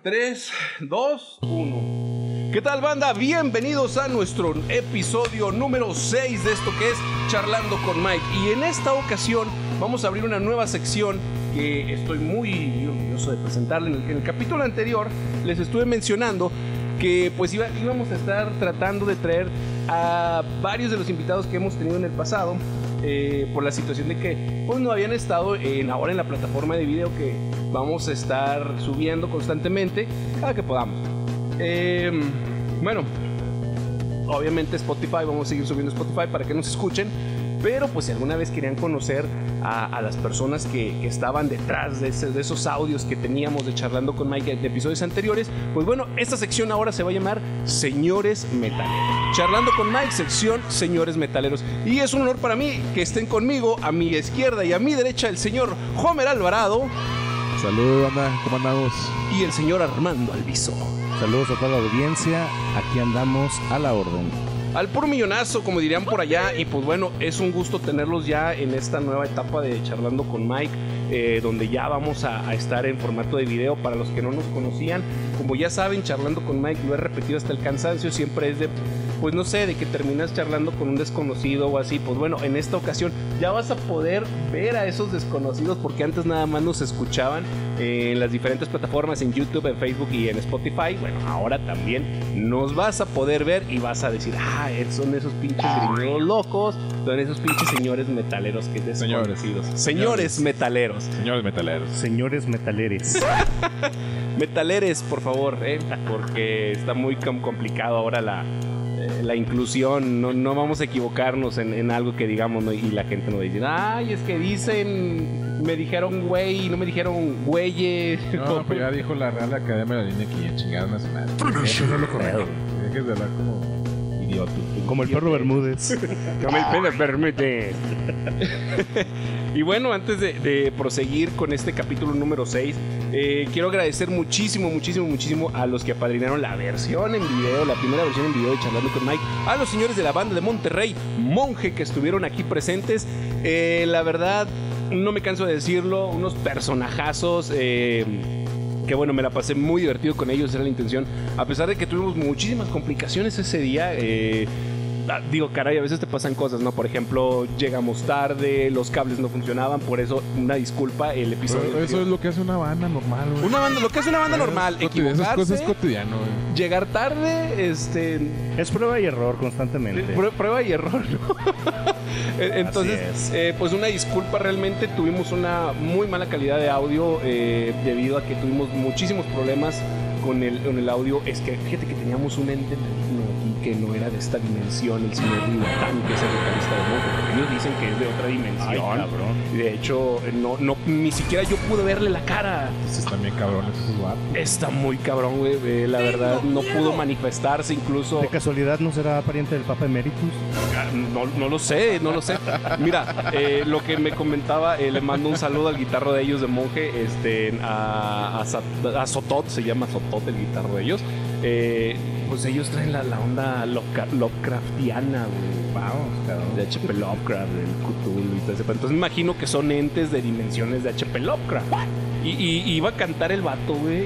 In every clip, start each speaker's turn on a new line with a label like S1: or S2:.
S1: 3, 2, 1. ¿Qué tal banda? Bienvenidos a nuestro episodio número 6 de esto que es Charlando con Mike. Y en esta ocasión vamos a abrir una nueva sección que estoy muy orgulloso de presentarle. En el, capítulo anterior les estuve mencionando que pues íbamos a estar tratando de traer a varios de los invitados que hemos tenido en el pasado eh, por la situación de que pues no habían estado en, ahora en la plataforma de video que vamos a estar subiendo constantemente cada que podamos. Eh, bueno, obviamente Spotify, vamos a seguir subiendo Spotify para que nos escuchen. Pero pues si alguna vez querían conocer a, a las personas que, que estaban detrás de, ese- de esos audios que teníamos de charlando con Mike de episodios anteriores, pues bueno, esta sección ahora se va a llamar Señores Metaleros. Charlando con Mike, sección Señores Metaleros. Y es un honor para mí que estén conmigo a mi izquierda y a mi derecha el señor Homer Alvarado
S2: Saludos, banda, ¿cómo andamos?
S1: y el señor Armando Alviso.
S3: Saludos a toda la audiencia, aquí andamos a la orden.
S1: Al puro millonazo, como dirían por allá, y pues bueno, es un gusto tenerlos ya en esta nueva etapa de charlando con Mike, eh, donde ya vamos a, a estar en formato de video para los que no nos conocían. Como ya saben, charlando con Mike, lo he repetido hasta el cansancio, siempre es de, pues no sé, de que terminas charlando con un desconocido o así. Pues bueno, en esta ocasión ya vas a poder ver a esos desconocidos, porque antes nada más nos escuchaban en las diferentes plataformas, en YouTube, en Facebook y en Spotify. Bueno, ahora también nos vas a poder ver y vas a decir, ah, son esos pinches gringos locos, son esos pinches señores metaleros que
S2: Señores.
S1: desconocidos. Señores metaleros.
S2: Señores metaleros.
S3: Señores metaleres.
S1: Metaleres, por favor, ¿eh? porque está muy com- complicado ahora la, eh, la inclusión. No, no vamos a equivocarnos en, en algo que digamos ¿no? y la gente nos dice, ay, es que dicen, me dijeron güey y no me dijeron güeyes.
S2: No, pues ya dijo la Real Academia de la Línea que ya chingaron a su madre. Eso no es lo correcto. Dejes de hablar como idiota.
S3: Como el perro Bermúdez.
S1: Como el pene permite. y bueno, antes de, de proseguir con este capítulo número 6, eh, quiero agradecer muchísimo, muchísimo, muchísimo a los que apadrinaron la versión en video, la primera versión en video de Charlando con Mike, a los señores de la banda de Monterrey, Monje, que estuvieron aquí presentes. Eh, la verdad, no me canso de decirlo, unos personajazos. eh, que bueno, me la pasé muy divertido con ellos, era la intención. A pesar de que tuvimos muchísimas complicaciones ese día, eh, digo, caray, a veces te pasan cosas, ¿no? Por ejemplo, llegamos tarde, los cables no funcionaban, por eso una disculpa, el episodio.
S2: Pero eso es lo que hace una banda normal, güey.
S1: Una banda, lo que es una banda normal,
S2: Esas cosas
S1: equivocarse,
S2: cotidiano, güey.
S1: llegar tarde, este,
S3: Es prueba y error constantemente.
S1: Prue- Prueba y error, ¿no? E- Entonces,
S3: es.
S1: eh, pues una disculpa, realmente tuvimos una muy mala calidad de audio eh, debido a que tuvimos muchísimos problemas con el, con el audio. Es que fíjate que teníamos un ente que no era de esta dimensión, el señor Riwatán, que es el vocalista de Monje, porque ellos dicen que es de otra dimensión.
S3: Ay, cabrón.
S1: De hecho, no, no, ni siquiera yo pude verle la cara.
S2: Entonces están bien cabrones.
S1: Está muy cabrón, güey. eh, La verdad, no pudo manifestarse incluso.
S3: ¿De casualidad no será pariente del Papa Emeritus?
S1: Ah, No, no lo sé, no lo sé. Mira, eh, lo que me comentaba, eh, le mando un saludo al guitarro de ellos de monje, este, a, a, a Sotot, se llama Sotot el guitarro de ellos. Eh, pues ellos traen la, la onda Lovecra- Lovecraftiana, güey.
S3: Vamos, cabrón.
S1: De HP Lovecraft, del Cthulhu y todo ese. Entonces me imagino que son entes de dimensiones de HP Lovecraft. Y, iba a cantar el vato, güey. Y, y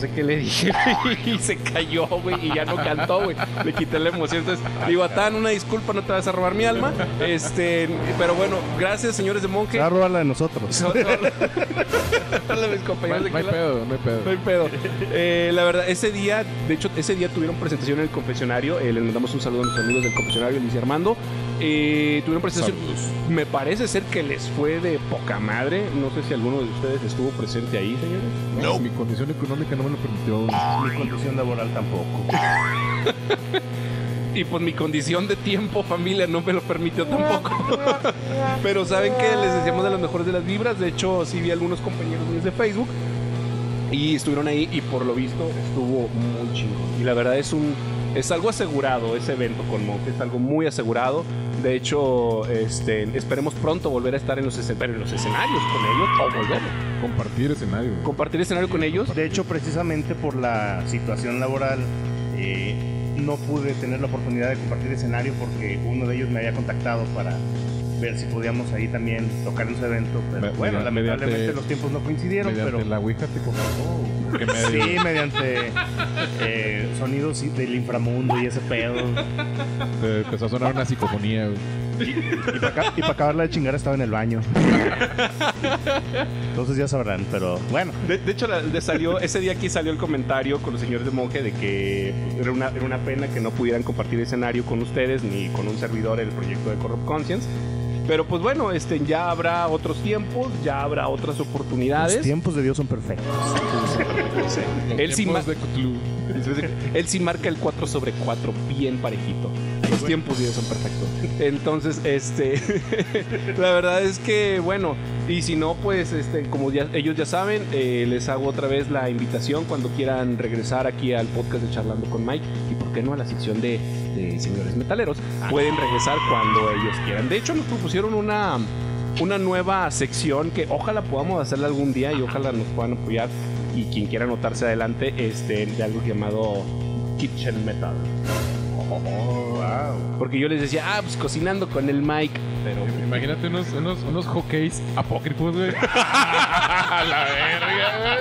S1: sé qué le dije. y se cayó, güey. Y ya no cantó, güey. Le quité la emoción. Entonces, digo, Atán, una disculpa, no te vas a robar mi alma. Este, pero bueno, gracias, señores de Monje.
S3: Se va a robar la de nosotros.
S1: Son- son- Hola, mis compañeros de
S2: No hay pedo, no hay pedo.
S1: no hay pedo. Eh, la verdad, ese día, de hecho, ese día tuvieron presentación en el confesionario. Eh, les mandamos un saludo a nuestros amigos del confesionario, Luis y Armando. Eh, tuvieron presentación.
S2: Saludos.
S1: Me parece ser que les fue de poca madre. No sé si alguno de ustedes estuvo presente ahí, señores.
S2: No, mi condición económica no me lo permitió.
S3: Mi condición laboral tampoco.
S1: Y pues mi condición de tiempo, familia, no me lo permitió tampoco. Pero saben que les deseamos de las mejores de las vibras. De hecho, sí vi algunos compañeros míos de Facebook. Y estuvieron ahí y por lo visto estuvo muy chingón. Y la verdad es un es algo asegurado ese evento con Monje, es algo muy asegurado. De hecho, este, esperemos pronto volver a estar en los, escen- en los escenarios con ellos o volver
S2: Compartir escenario.
S1: compartir escenario con ellos.
S3: De hecho, precisamente por la situación laboral, eh, no pude tener la oportunidad de compartir escenario porque uno de ellos me había contactado para
S4: ver si podíamos ahí también tocar en su evento. Pero
S2: Me-
S4: bueno,
S2: mediante-
S4: lamentablemente
S2: mediante-
S4: los tiempos no coincidieron,
S2: Mediante
S4: pero
S2: la Ouija te contactó. Porque me
S4: sí, mediante eh, sonidos del inframundo y ese pedo.
S2: te empezó a sonar una psicofonía, güey.
S4: Y para acabarla de chingar estaba en el baño. Entonces ya sabrán, pero bueno.
S1: De, de hecho, la- le salió, ese día aquí salió el comentario con los señores de Monje de que era una, era una pena que no pudieran compartir escenario con ustedes ni con un servidor el proyecto de Corrupt Conscience. Pero pues bueno, este, ya habrá otros tiempos, ya habrá otras
S4: Los
S1: oportunidades.
S4: tiempos de Dios son perfectos.
S1: Él sí, él marca el 4 sobre 4 bien parejito. Los tiempos de Dios son perfectos. Entonces, este, la verdad es que, bueno, y si no, pues, este, como ya, ellos ya saben, eh, les hago otra vez la invitación cuando quieran regresar aquí al podcast de Charlando con Mike y, ¿por qué no, a la sección de, de señores metaleros? Pueden regresar cuando ellos quieran. De hecho, nos propusieron una una nueva sección que ojalá podamos hacerla algún día y ojalá nos puedan apoyar y quien quiera anotarse adelante este, de algo llamado Kitchen Metal. Porque yo les decía, ah, pues cocinando con el Mike, pero
S2: Imagínate unos, unos, unos hockeys apócrifos, güey. A la verga,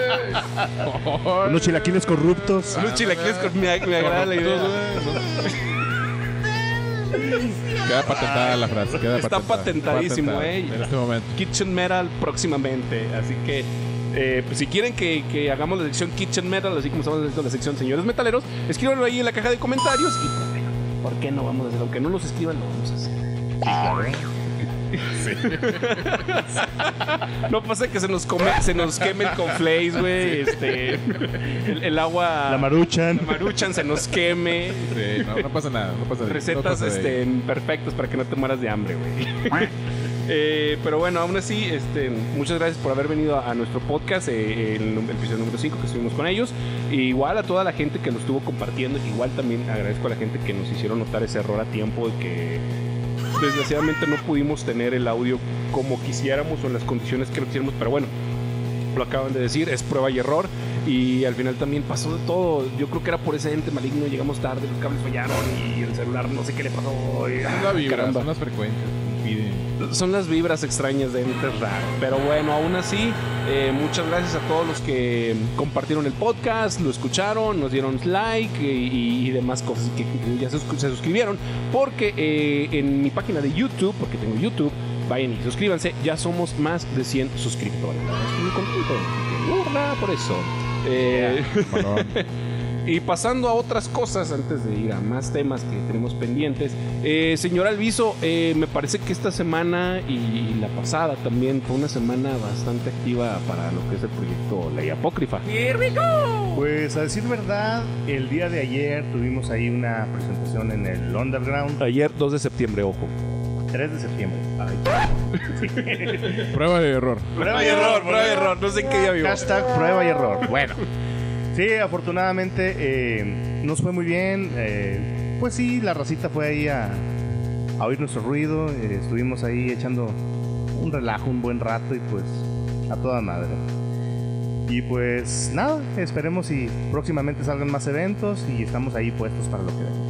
S2: güey.
S4: Unos chilaquiles corruptos.
S1: unos chilaquiles con me, me agrada la idea.
S2: Queda patentada la frase. Queda
S1: Está
S2: patentada.
S1: patentadísimo,
S2: Patentada
S1: eh.
S2: En este momento.
S1: Kitchen Metal próximamente, así que eh, pues si quieren que, que hagamos la sección Kitchen Metal, así como estamos haciendo la sección Señores Metaleros, escríbanlo ahí en la caja de comentarios y pues, bueno, ¿por qué no vamos a hacer? Aunque no nos escriban, lo vamos a hacer. No pasa que se nos come, se nos queme el conflace, güey. Este, el, el agua,
S4: La maruchan.
S1: la maruchan se nos queme.
S2: Sí, no, no pasa nada. No pasa nada. No
S1: Recetas
S2: pasa
S1: este, perfectas para que no te mueras de hambre, güey. Eh, pero bueno, aún así, este, muchas gracias por haber venido a, a nuestro podcast, eh, el episodio número 5 que estuvimos con ellos. E igual a toda la gente que lo estuvo compartiendo, igual también agradezco a la gente que nos hicieron notar ese error a tiempo de que desgraciadamente no pudimos tener el audio como quisiéramos o en las condiciones que lo quisiéramos, pero bueno, lo acaban de decir, es prueba y error. Y al final también pasó de todo. Yo creo que era por ese ente maligno. Llegamos tarde, los cables fallaron y el celular no sé qué le pasó. y-
S2: Es la
S1: ah,
S2: vibra,
S1: caramba.
S2: son las frecuencias. Impiden.
S1: Son las vibras extrañas de entes raros. Pero bueno, aún así, eh, muchas gracias a todos los que compartieron el podcast, lo escucharon, nos dieron like y, y demás cosas que, que ya se, sus- se suscribieron. Porque eh, en mi página de YouTube, porque tengo YouTube, vayan y suscríbanse, ya somos más de 100 suscriptores. Estoy muy contento. por eso. Eh. y pasando a otras cosas, antes de ir a más temas que tenemos pendientes, eh, señor Alviso, eh, me parece que esta semana y la pasada también fue una semana bastante activa para lo que es el proyecto Ley Apócrifa.
S4: Pues a decir verdad, el día de ayer tuvimos ahí una presentación en el Underground,
S1: Ayer, 2 de septiembre, ojo.
S4: 3 de septiembre.
S2: Prueba de error.
S4: Prueba
S1: y error, prueba y error, no sé en qué día vivo.
S4: Hashtag prueba y error. Bueno. Sí, afortunadamente eh, nos fue muy bien. eh, pues sí, la racita fue ahí a, a oír nuestro ruido. eh, estuvimos ahí echando un relajo un buen rato y pues a toda madre. Y pues nada, esperemos y próximamente salgan más eventos y estamos ahí puestos para lo que venga.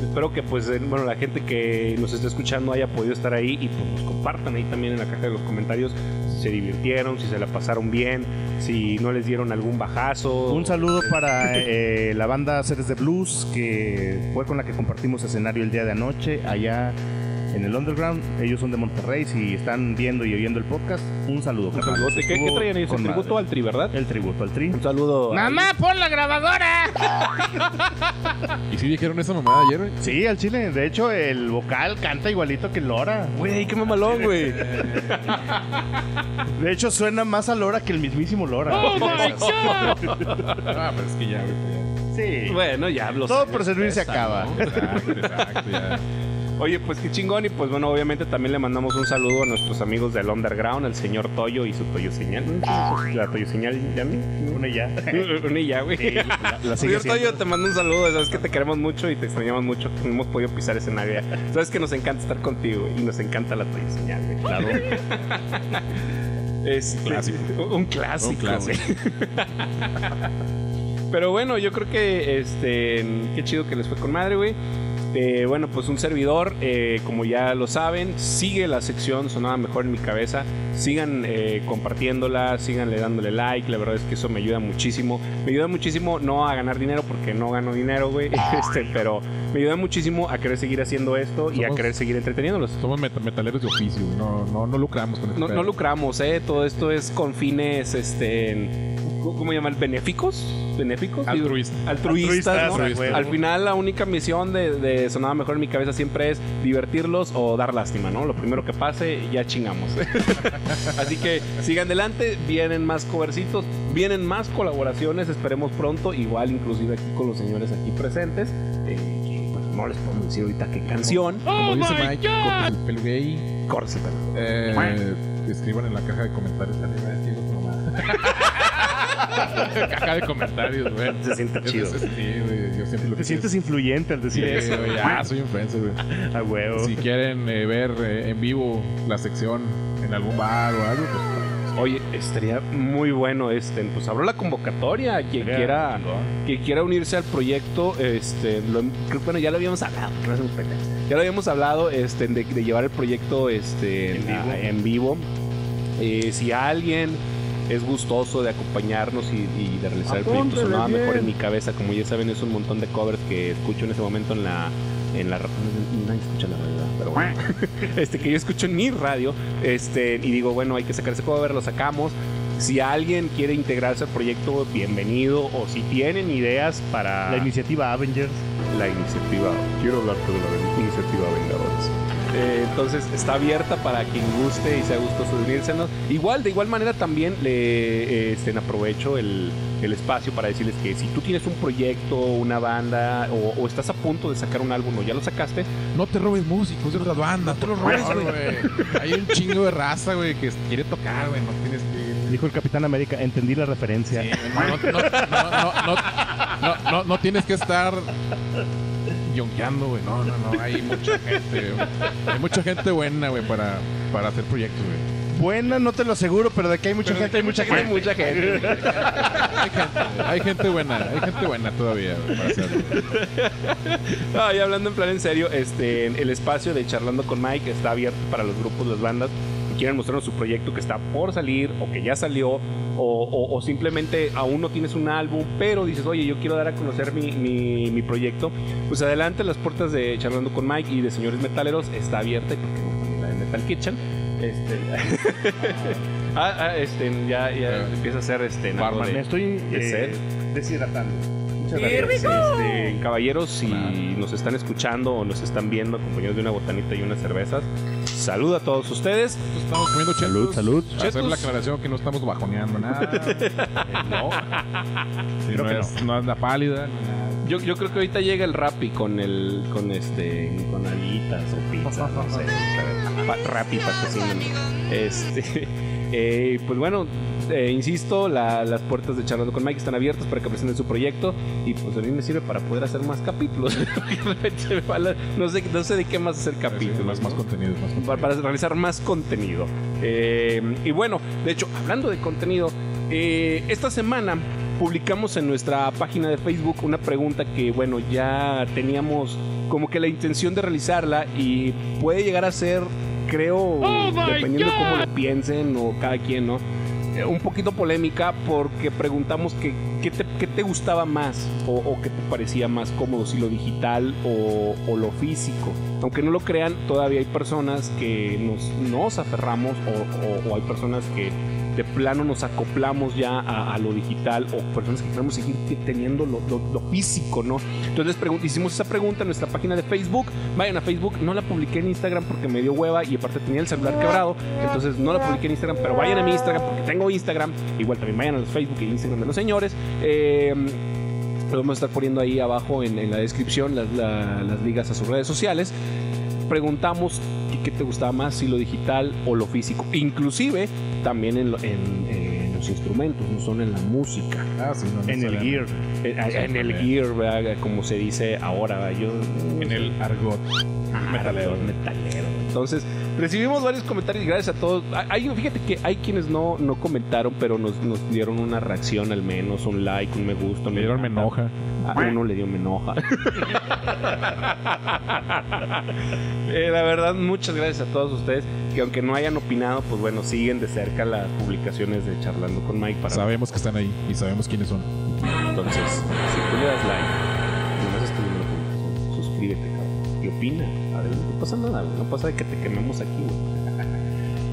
S1: Espero que pues eh, bueno la gente que nos esté escuchando haya podido estar ahí y pues nos compartan ahí también en la caja de los comentarios se divirtieron, si se la pasaron bien, si no les dieron algún bajazo.
S4: Un saludo para eh, la banda Seres de Blues, que fue con la que compartimos escenario el día de anoche allá en el Underground. Ellos son de Monterrey, si están viendo y oyendo el podcast, un saludo.
S1: Un. ¿Qué, traían ellos? El tributo
S4: madre.
S1: al tri, ¿verdad?
S4: El tributo al tri.
S1: Un saludo. a-
S4: pon la grabadora!
S2: ¿Y si dijeron esa mamada ayer, güey?
S4: Sí, al chile. De hecho, el vocal canta igualito que Lora.
S1: Güey, qué mamalón, güey.
S4: De hecho, suena más a Lora que el mismísimo Lora.
S2: Ah, pero es que ya, güey.
S4: Sí.
S1: Bueno, ya los
S4: Todo por servir se acaba.
S2: Exacto, exacto, ya.
S1: Oye, pues qué chingón. Y pues bueno, obviamente también le mandamos un saludo a nuestros amigos del Underground, al señor Toyo y su Toyo Señal. La Toyo Señal, ¿ya mí?
S4: Una ya.
S1: Una ya, güey.
S4: Sí, la-
S1: Señor Toyo, te mando un saludo. Sabes que te queremos mucho y te extrañamos mucho. que No hemos podido pisar escenario. Sabes que nos encanta estar contigo y nos encanta la Toyo Señal, güey.
S4: Claro.
S1: Es
S2: Clásico.
S1: Un clásico.
S2: Un clásico.
S1: güey. Pero bueno, yo creo que este qué chido que les fue con madre, güey. Eh, bueno, pues un servidor, eh, como ya lo saben, sigue la sección Sonaba Mejor en mi cabeza. Sigan eh, compartiéndola, síganle dándole like. La verdad es que eso me ayuda muchísimo. Me ayuda muchísimo no a ganar dinero porque no gano dinero, güey. Este, pero me ayuda muchísimo a querer seguir haciendo esto y a querer seguir entreteniéndolos.
S2: Somos meta- metaleros de oficio, no, no, no lucramos con este
S1: No, lucramos, ¿eh? Todo esto es con fines, este, en- ¿cómo llaman? ¿Benéficos? ¿Benéficos?
S2: Altruista.
S1: Altruistas, ¿no?
S4: Altruistas, güey.
S1: Al final la única misión de, de Sonaba Mejor en mi cabeza siempre es divertirlos o dar lástima, ¿no? Lo primero que pase, ya chingamos. Así que sigan adelante, vienen más covercitos, vienen más colaboraciones, esperemos pronto, igual inclusive aquí con los señores aquí presentes. eh, pues, no les podemos decir ahorita qué canción.
S2: Como dice Mike, cortes el pelo gay.
S1: Córcese, pero-
S2: Eh, escriban en la caja de comentarios arriba de ti, caja de comentarios, güey.
S1: Se siente chido.
S2: Sí, güey, yo siempre lo
S4: Te sientes influyente al decir
S2: Sí,
S4: eso.
S2: ya soy influencer, güey.
S4: A huevo.
S2: Si quieren eh, ver eh, en vivo la sección en algún bar o algo, pues
S1: Oye, estaría muy bueno este, pues abro la convocatoria a quien quiera que quiera unirse al proyecto, este, lo- creo que, bueno, ya lo habíamos hablado, ya lo habíamos hablado este, de, de llevar el proyecto este,
S4: En
S1: a-
S4: vivo.
S1: en vivo. Eh, si alguien es gustoso de acompañarnos y, y de realizar el proyecto sonaba
S4: bien.
S1: mejor en mi cabeza, como ya saben, es un montón de covers que escucho en ese momento en la en la nadie escucha la radio, pero bueno. este que yo escucho en mi radio, este y digo, bueno, hay que sacar ese cover, lo sacamos. Si alguien quiere integrarse al proyecto, bienvenido. O si tienen ideas para
S4: La iniciativa Avengers.
S1: la iniciativa. Quiero hablar de la iniciativa Vengadores. Eh, entonces está abierta para quien guste y sea gustoso unírsenos. Igual, de igual manera también le eh, este, aprovecho el, el espacio para decirles que si tú tienes un proyecto, una banda o, o estás a punto de sacar un álbum o ya lo sacaste,
S2: no te robes músicos de otras bandas. No te los robes, güey. Hay un chingo de raza, güey, que quiere tocar, güey. No tienes que.
S4: Dijo el Capitán América, entendí la referencia.
S2: No, no, no, no, no, no, no, no tienes que estar yonkeando, güey. No, no, no. Hay mucha gente, güey. Hay mucha gente buena, güey, para, para hacer proyectos, güey.
S4: Buena, no te lo aseguro, pero de que hay mucha
S2: Pero de
S4: gente, hay mucha
S1: hay
S4: gente.
S1: mucha gente.
S2: Hay gente, hay gente buena, hay gente buena todavía, güey, para hacerlo.
S1: Y hablando en plan en serio, este, el espacio de Charlando con Mike está abierto para los grupos, las bandas quieren mostrarnos su proyecto que está por salir o que ya salió o, o- o simplemente aún no tienes un álbum, pero dices, oye, yo quiero dar a conocer mi, mi- mi proyecto. Pues adelante, las puertas de Charlando con Mike y de Señores Metaleros está abierta y por qué no también la de Metal Kitchen. Este, ah, ah, este, ya, ya empieza a ser este,
S2: Barman,
S1: de-
S4: Me estoy
S1: de
S4: eh, deshidratando.
S1: Muchas gracias. Este, caballeros, si nos están escuchando o nos están viendo, acompañados de una botanita y unas cervezas, salud a todos ustedes.
S2: Estamos comiendo chetos.
S4: Salud, salud.
S2: Hacer
S1: Chetos.
S2: la aclaración que no estamos bajoneando nada.
S4: No.
S2: Sí, no,
S4: que
S2: es, no anda pálida. nada.
S1: Yo, yo creo que ahorita llega el Rappi con el con este con alitas o pizza, no sé. Pa- Rappi patrocínanos. Este, eh, pues bueno, eh, insisto, la- las puertas de Charlando con Mike están abiertas para que presenten su proyecto y pues a mí me sirve para poder hacer más capítulos. No sé no sé de qué más hacer
S2: Sí,
S1: capítulos.
S2: más, contenido, más contenido.
S1: para, para realizar más contenido. Eh, y bueno, de hecho, hablando de contenido, esta semana publicamos en nuestra página de Facebook una pregunta que, bueno, ya teníamos como que la intención de realizarla y puede llegar a ser, creo, dependiendo de cómo lo piensen o cada quien, ¿no? Eh, Un poquito polémica porque preguntamos que, qué, te, qué te gustaba más o, o qué te parecía más cómodo, si lo digital o, o lo físico. Aunque no lo crean, todavía hay personas que nos, nos aferramos o hay personas que de plano nos acoplamos ya a, lo digital o personas que queremos seguir te- teniendo lo, físico, ¿no? Entonces hicimos esa pregunta en nuestra página de Facebook. Vayan a Facebook, no la publiqué en Instagram porque me dio hueva y aparte tenía el celular quebrado, entonces no la publiqué en Instagram, pero vayan a mi Instagram porque tengo Instagram. Igual también vayan a los Facebook y Instagram de los señores. Eh, lo vamos a estar poniendo ahí abajo en, la descripción las, la- las ligas a sus redes sociales. Preguntamos qué te gustaba más, si lo digital o lo físico. Inclusive también en, lo- en- en los instrumentos, no son en la música.
S2: Ah, sí, no, no
S4: En el gear.
S1: En, en el gear, ¿verdad? como se dice ahora. Yo,
S2: En el argot.
S1: metalero. metalero. Entonces, recibimos varios comentarios y gracias a todos. Hay, fíjate que hay quienes no, no comentaron, pero nos, nos dieron una reacción al menos, un like, un me gusta.
S2: Me dieron me enoja.
S1: A uno le dio me enoja. Eh, la verdad, muchas gracias a todos ustedes que aunque no hayan opinado, pues bueno, siguen de cerca las publicaciones de Charlando con Mike para
S2: Sabemos que están ahí y sabemos quiénes son.
S1: Entonces, si tú le das like, nomás estás viendo la publicación, suscríbete, cabrón. Y opina. Adelante, no pasa nada, güey. No pasa de que te quememos aquí, güey.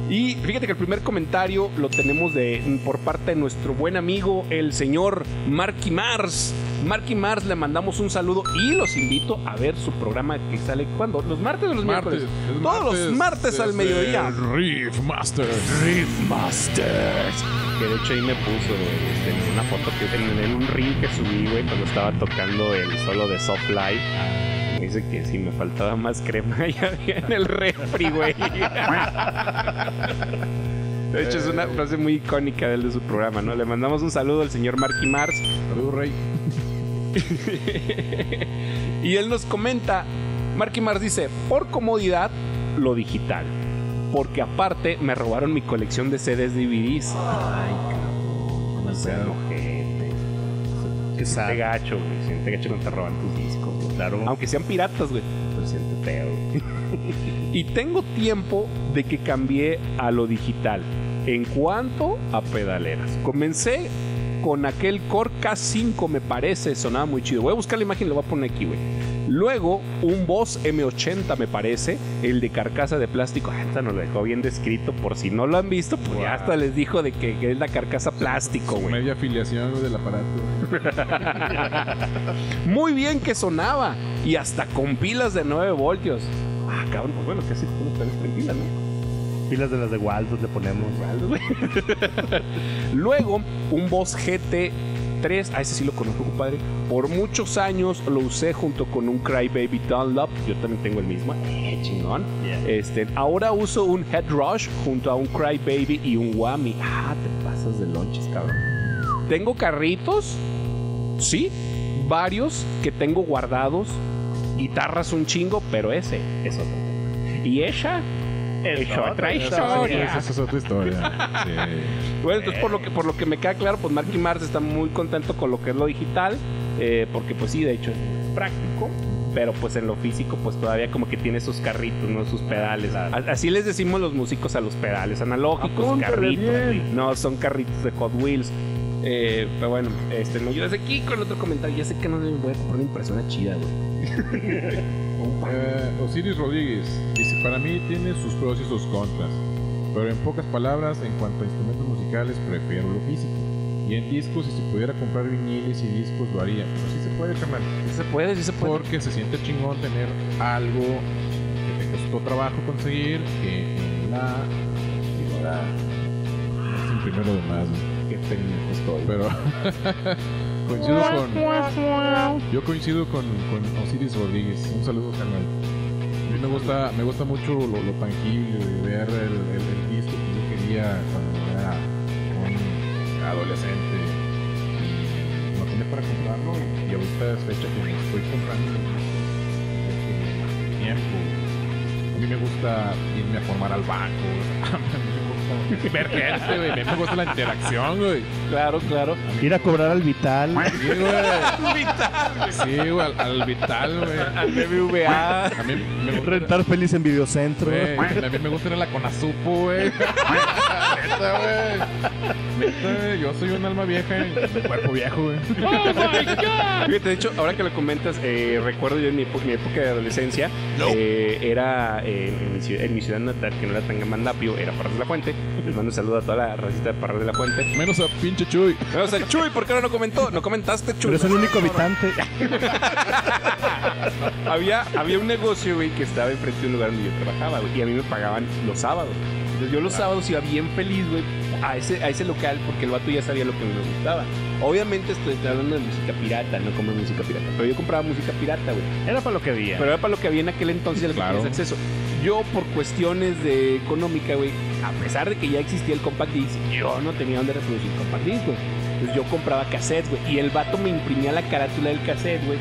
S1: Y fíjate que el primer comentario lo tenemos de, por parte de nuestro buen amigo, el señor Marky Mars. Marky Mars, le mandamos un saludo y los invito a ver su programa que sale cuando los martes o los miércoles.
S2: es
S1: Todos los martes al mediodía.
S2: Riff Masters.
S1: Riff Masters. Que de hecho ahí me puso este, una foto que en, en un ring que subí, güey, cuando estaba tocando el solo de Soft Life. Me dice que si me faltaba más crema ya había en el refri, güey. De hecho, es una frase muy icónica del de su programa, ¿no? Le mandamos un saludo al señor Marky Mars.
S2: Saludos, Rey.
S1: Y él nos comenta, Marky Mars dice, por comodidad, lo digital. Porque aparte me robaron mi colección de CDs DVDs. Ay, cabrón. No sean ojete.
S4: Sad.
S1: Siente gacho, güey. Siente gacho cuando te roban tus discos. güey.
S4: Claro.
S1: Aunque sean piratas, güey. Pero siente feo. Y tengo tiempo de que cambié a lo digital. En cuanto a pedaleras. Comencé con aquel Core K5, me parece. Sonaba muy chido. Voy a buscar la imagen y lo voy a poner aquí, güey. Luego, un Boss M80, me parece. El de carcasa de plástico. Ah, esta nos lo dejó bien descrito. Por si no lo han visto, pues ya hasta les dijo de que, que es la carcasa plástico, güey.
S2: Media afiliación del aparato.
S1: Muy bien que sonaba. Y hasta con pilas de 9 voltios. Ah, cabrón, pues bueno, casi ustedes con pilas, ¿no?
S4: Pilas de las de Waldos le ponemos.
S1: Luego, un Boss GT3. Ah, ese sí lo conozco, compadre. Por muchos años lo usé junto con un Crybaby Dunlop. Yo también tengo el mismo. Eh, chingón.
S4: Yeah.
S1: Este, ahora uso un Head Rush junto a un Crybaby y un Whammy. Ah, te pasas de lonches, cabrón. Tengo carritos. Sí, varios que tengo guardados. Guitarras un chingo, pero ese es otro. Y ella es otra historia.
S2: Esa es otra historia. Sí.
S1: Bueno, entonces por lo que por lo que me queda claro, pues Marky Mars está muy contento con lo que es lo digital, eh, porque pues sí, de hecho es práctico, pero pues en lo físico pues todavía como que tiene sus carritos, no sus pedales. Así les decimos los músicos a los pedales analógicos,
S4: Apúntale
S1: carritos.
S4: bien.
S1: No, son carritos de Hot Wheels. Eh, pero bueno, este, me ayudas aquí con otro comentario. Ya sé que no me voy a comprar una impresora chida, güey.
S2: Eh, Osiris Rodríguez dice: Para mí tiene sus pros y sus contras. Pero en pocas palabras, en cuanto a instrumentos musicales, prefiero lo físico. Y en discos, si se pudiera comprar viniles y discos, lo haría. Pero sí se puede, carnal.
S1: Sí se puede, sí se puede.
S2: Porque se siente chingón tener algo que te costó trabajo conseguir, que en la. Digo, la. no sin primero de más.
S1: Qué técnico estoy.
S2: pero. coincido con. Yo coincido con, con Osiris Rodríguez. Un saludo, carnal. Me gusta, me gusta mucho lo, lo tangible de ver el, el, disco que yo quería cuando era un adolescente. Y no tenía para comprarlo. Y ahorita es fecha que me estoy comprando tiempo. A mí me gusta irme a formar al banco. A mí me gusta ver gente, güey. A mí me gusta la interacción, güey.
S1: Claro, claro.
S4: Ir a cobrar al Vital.
S2: Sí, güey. Sí, güey, al, al Vital, güey.
S1: Al BBVA.
S2: A mí me gusta.
S4: Rentar feliz en Videocentro.
S2: Güey, a mí me gusta ir a la Conazupo, güey. Neta, güey. Neta, güey, yo soy un alma vieja y un cuerpo viejo, güey.
S1: Fíjate, de hecho, ahora que lo comentas, eh, recuerdo yo en mi, época, mi época de adolescencia, eh, era eh, en, mi ciudad, en mi ciudad natal, que no era tan Mandapio, era Parras de la Fuente. Les mando un saludo a toda la racita de Parras de la Fuente.
S2: Menos a pinche Chuy.
S1: Vamos a Chuy, ¿por qué ahora no comentó? No comentaste, Chuy.
S4: Pero es el único habitante.
S1: había, había un negocio, güey, que estaba enfrente de un lugar donde yo trabajaba, güey, y a mí me pagaban los sábados. Entonces yo los sábados iba bien feliz, güey, a ese, a ese local porque el vato ya sabía lo que me gustaba. Obviamente estoy hablando de música pirata, no como música pirata, pero yo compraba música pirata, güey.
S4: Era para lo que había.
S1: Pero era para lo que había en aquel entonces al que
S2: Claro.
S1: tenías acceso. Yo, por cuestiones de económica, güey, a pesar de que ya existía el compact disc, yo no tenía dónde reproducir compact disc, güey. Entonces yo compraba cassettes, güey. Y el vato me imprimía la carátula del cassette, güey.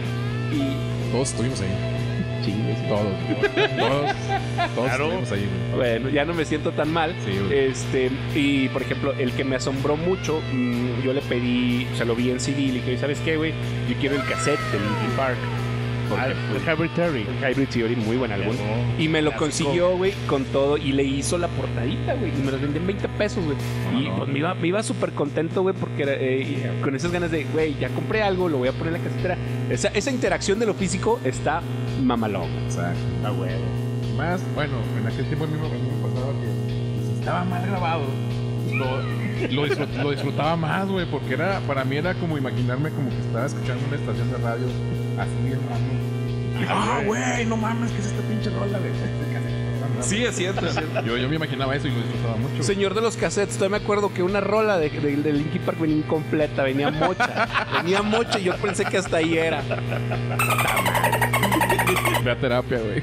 S1: Y
S2: Todos estuvimos ahí.
S1: Chingues.
S2: Todos, todos, todos
S1: Claro.
S2: ahí, güey.
S1: Bueno, ya no me siento tan mal.
S2: Sí.
S1: Este, y por ejemplo, el que me asombró mucho, mm, yo le pedí, o sea, lo vi en CD y le dije, ¿sabes qué, güey? Yo quiero el cassette de Linkin Park.
S4: Ah,
S1: pues,
S4: el Hybrid Theory.
S1: Hybrid Theory, muy buen álbum. Y me lo
S4: clásico.
S1: consiguió, güey, con todo. Y le hizo la portadita, güey. Y me lo vendí en 20 pesos, güey.
S2: No,
S1: y
S2: no.
S1: pues me iba, me iba súper contento, güey, porque era, eh, con esas ganas de, güey, ya compré algo, lo voy a poner en la casetera. Esa, esa interacción de lo físico está mamalón.
S2: Exacto.
S4: Ah, huevo.
S2: Más, bueno, en aquel tiempo a mí me, a pasaba que si estaba mal grabado, lo, lo, disfrut- lo disfrutaba más, güey, porque era, para mí era como imaginarme como que estaba escuchando una estación de radio así bien raro. Ah, güey, no mames, ¿qué es esta pinche rola de
S1: Sí, es cierto, es cierto.
S2: Yo, yo me imaginaba eso y lo disfrutaba mucho.
S1: Señor de los cassettes, todavía me acuerdo que una rola de, de, de Linkin Park venía incompleta, venía mocha. venía mocha y yo pensé que hasta ahí era.
S2: Ve a terapia, güey.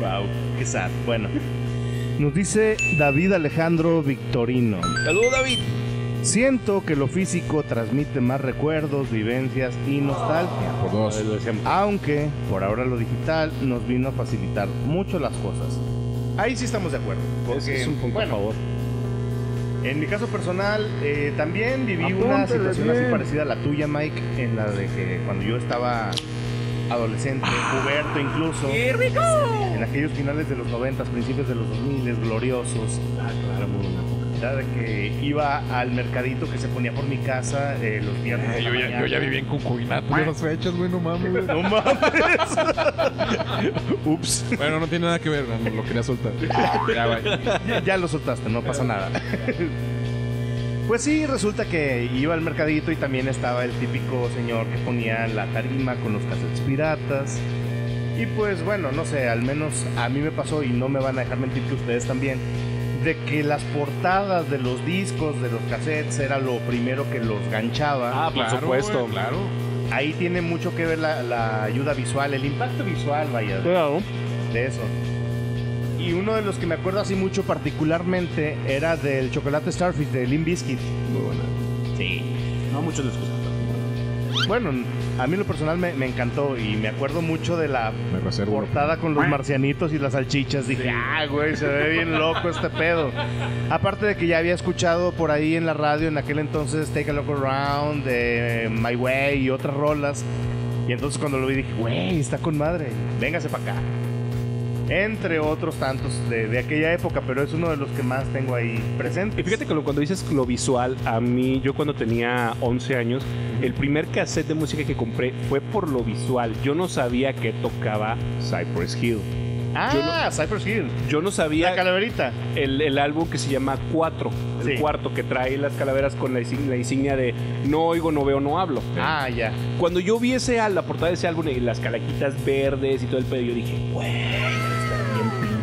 S4: Wow, qué sad. Bueno. Nos dice David Alejandro Victorino.
S1: Saludos, David.
S4: Siento que lo físico transmite más recuerdos, vivencias y nostalgia.
S2: Por dos.
S4: Aunque por ahora lo digital nos vino a facilitar mucho las cosas. Ahí sí estamos de acuerdo. Porque,
S1: es un punto
S4: bueno,
S1: a favor.
S4: En mi caso personal, eh, también viví una situación así parecida a la tuya, Mike, en la de que cuando yo estaba adolescente, puberto incluso, en aquellos finales de los 90, principios de los 2000, gloriosos,
S1: Ah, claro, muy
S4: de que iba al mercadito que se ponía por mi casa eh, los viernes.
S2: Yo ya, yo ya viví en Cucuinato de esas fechas, güey, no mames, güey.
S4: No mames. Ups.
S2: Bueno, no tiene nada que ver, no, lo quería soltar. Ya, güey.
S4: Ya, ya lo soltaste, no pasa nada. Pues sí, resulta que iba al mercadito y también estaba el típico señor que ponía la tarima con los cassettes piratas. Y pues bueno, no sé, al menos a mí me pasó y no me van a dejar mentir que ustedes también, de que las portadas de los discos, de los cassettes, era lo primero que los ganchaba.
S1: Ah, por
S2: Claro,
S1: supuesto.
S2: güey, claro.
S4: Ahí tiene mucho que ver la, la ayuda visual, el impacto visual, vaya, de eso. Y uno de los que me acuerdo así mucho particularmente era del chocolate Starfish de Limp Bizkit.
S1: Muy buena.
S4: Sí.
S1: No muchos les gusta.
S4: Bueno, a mí lo personal me, me encantó y me acuerdo mucho de la portada con los marcianitos y las salchichas. Dije, ah, güey, se ve bien loco este pedo. Aparte de que ya había escuchado por ahí en la radio en aquel entonces Take a Look Around, de My Way y otras rolas. Y entonces cuando lo vi dije, güey, está con madre, véngase para acá. Entre otros tantos de, de aquella época, pero es uno de los que más tengo ahí presente.
S1: Y fíjate que lo- cuando dices lo visual, a mí, yo cuando tenía 11 años, el primer cassette de música que compré fue por lo visual. Yo no sabía que tocaba Cypress Hill.
S4: Ah, Cypress Hill.
S1: Yo no
S4: La
S1: sabía
S4: calaverita.
S1: el, el álbum que se llama 4, el
S4: Sí.
S1: cuarto, que trae las calaveras con la, insignia- la insignia de no oigo, no veo, no hablo.
S4: Ah, ya.
S1: Cuando yo vi ese, la portada de ese álbum y las calaquitas verdes y todo el pedo, yo dije, güey,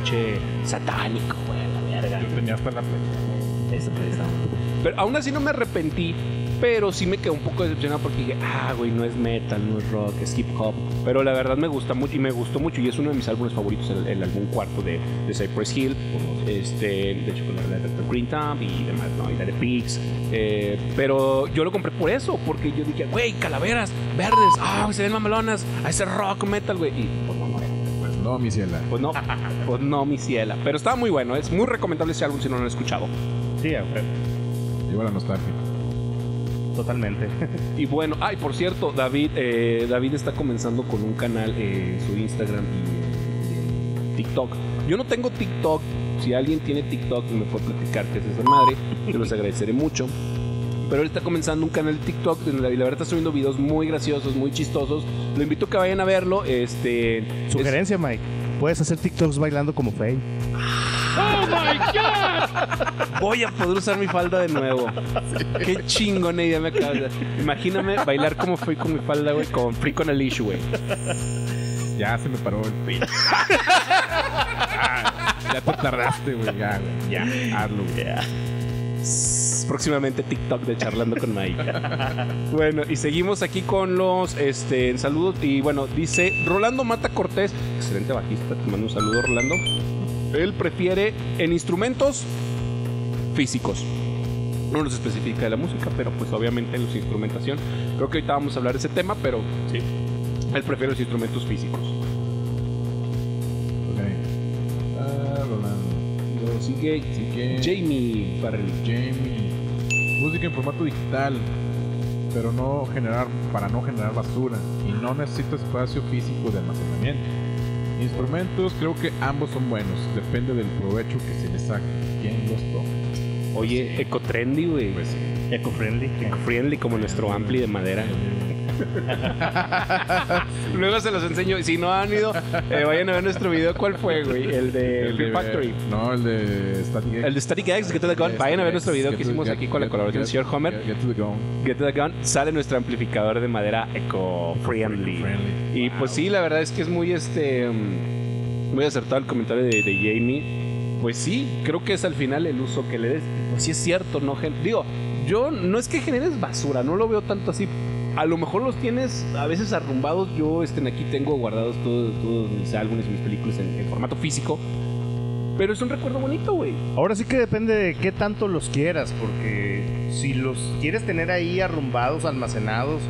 S1: pinche satánico, güey, la verga.
S2: Yo tenía hasta la.
S1: Esa, esa. Pero aún así no me arrepentí, pero sí me quedé un poco decepcionado porque dije, ah, güey, no es metal, no es rock, es hip hop. Pero la verdad me gusta mucho y me gustó mucho y es uno de mis álbumes favoritos, el, el álbum cuarto de, de Cypress Hill, este, de hecho con la de Dr. Green Thumb y demás, ¿no? Y la de Pigs. Eh, pero yo lo compré por eso, porque yo dije, güey, calaveras verdes, ah, se ven mamelonas, a ese rock metal, güey. Y pues no, no,
S2: mi ciela.
S1: pues no, pues no, mi ciela. Pero estaba muy bueno, es muy recomendable ese álbum si no lo han escuchado.
S4: Sí, a ver,
S2: Lleva la nostalgia.
S4: totalmente.
S1: Y bueno, ay, por cierto, David, eh, David está comenzando con un canal en su Instagram y eh, TikTok. Yo no tengo TikTok. Si alguien tiene TikTok y me puede platicar que es esa madre, yo los agradeceré mucho. Pero él está comenzando un canal de TikTok y la, y la verdad está subiendo videos muy graciosos, muy chistosos. Lo invito a que vayan a verlo. Este, es-
S4: Sugerencia, Mike. Puedes hacer TikToks bailando como Faye.
S1: voy a poder usar mi falda de nuevo. Qué chingona idea me acabas de Imagíname bailar como fui con mi falda, güey, con Free con el issue, güey.
S2: Ya se me paró el pito. ya te tardaste, güey. Ya, güey. Ya. Hazlo, güey.
S1: Próximamente TikTok de charlando con Mike. bueno, y seguimos aquí con los este, saludos. Y bueno, dice Rolando Mata Cortés, excelente bajista, te mando un saludo, Rolando. Él prefiere en instrumentos físicos. No nos especifica de la música, pero pues obviamente en su instrumentación. Creo que ahorita vamos a hablar de ese tema, pero sí. Él prefiere los instrumentos físicos.
S2: Ok. Ah, Rolando.
S1: Sigue
S2: Así que.
S1: Jamie Farrell.
S2: Jamie. Música en formato digital, pero no generar para no generar basura y no necesita espacio físico de almacenamiento. Instrumentos, creo que ambos son buenos, depende del provecho que se les saque, quién los toma.
S1: Oye, ecotrendy, güey.
S2: Pues sí.
S4: Eco-friendly.
S1: Eco-friendly como nuestro ampli de madera. Luego se los enseño. Si no han ido, eh, vayan a ver nuestro video. ¿Cuál fue, güey? El de
S2: El
S1: Fear
S2: de-
S1: Factory.
S2: No, el de Static X.
S1: El de Static X, Get to the Gun. Vayan a ver nuestro video que hicimos aquí con la colaboración del señor Homer.
S2: Get, to the gun.
S1: Get to the Gun. Sale nuestro amplificador de madera eco-friendly. Y pues sí, la verdad es que es muy este mm, muy acertado el comentario de, de Jamie. Pues sí, creo que es al final el uso que le des. Pues sí es cierto, no gen- digo, yo no es que generes basura, no lo veo tanto así. A lo mejor los tienes a veces arrumbados. Yo este, aquí tengo guardados todos, todos mis álbumes y mis películas en, en formato físico. Pero es un recuerdo bonito, güey.
S4: Ahora sí que depende de qué tanto los quieras, porque si los quieres tener ahí arrumbados, almacenados,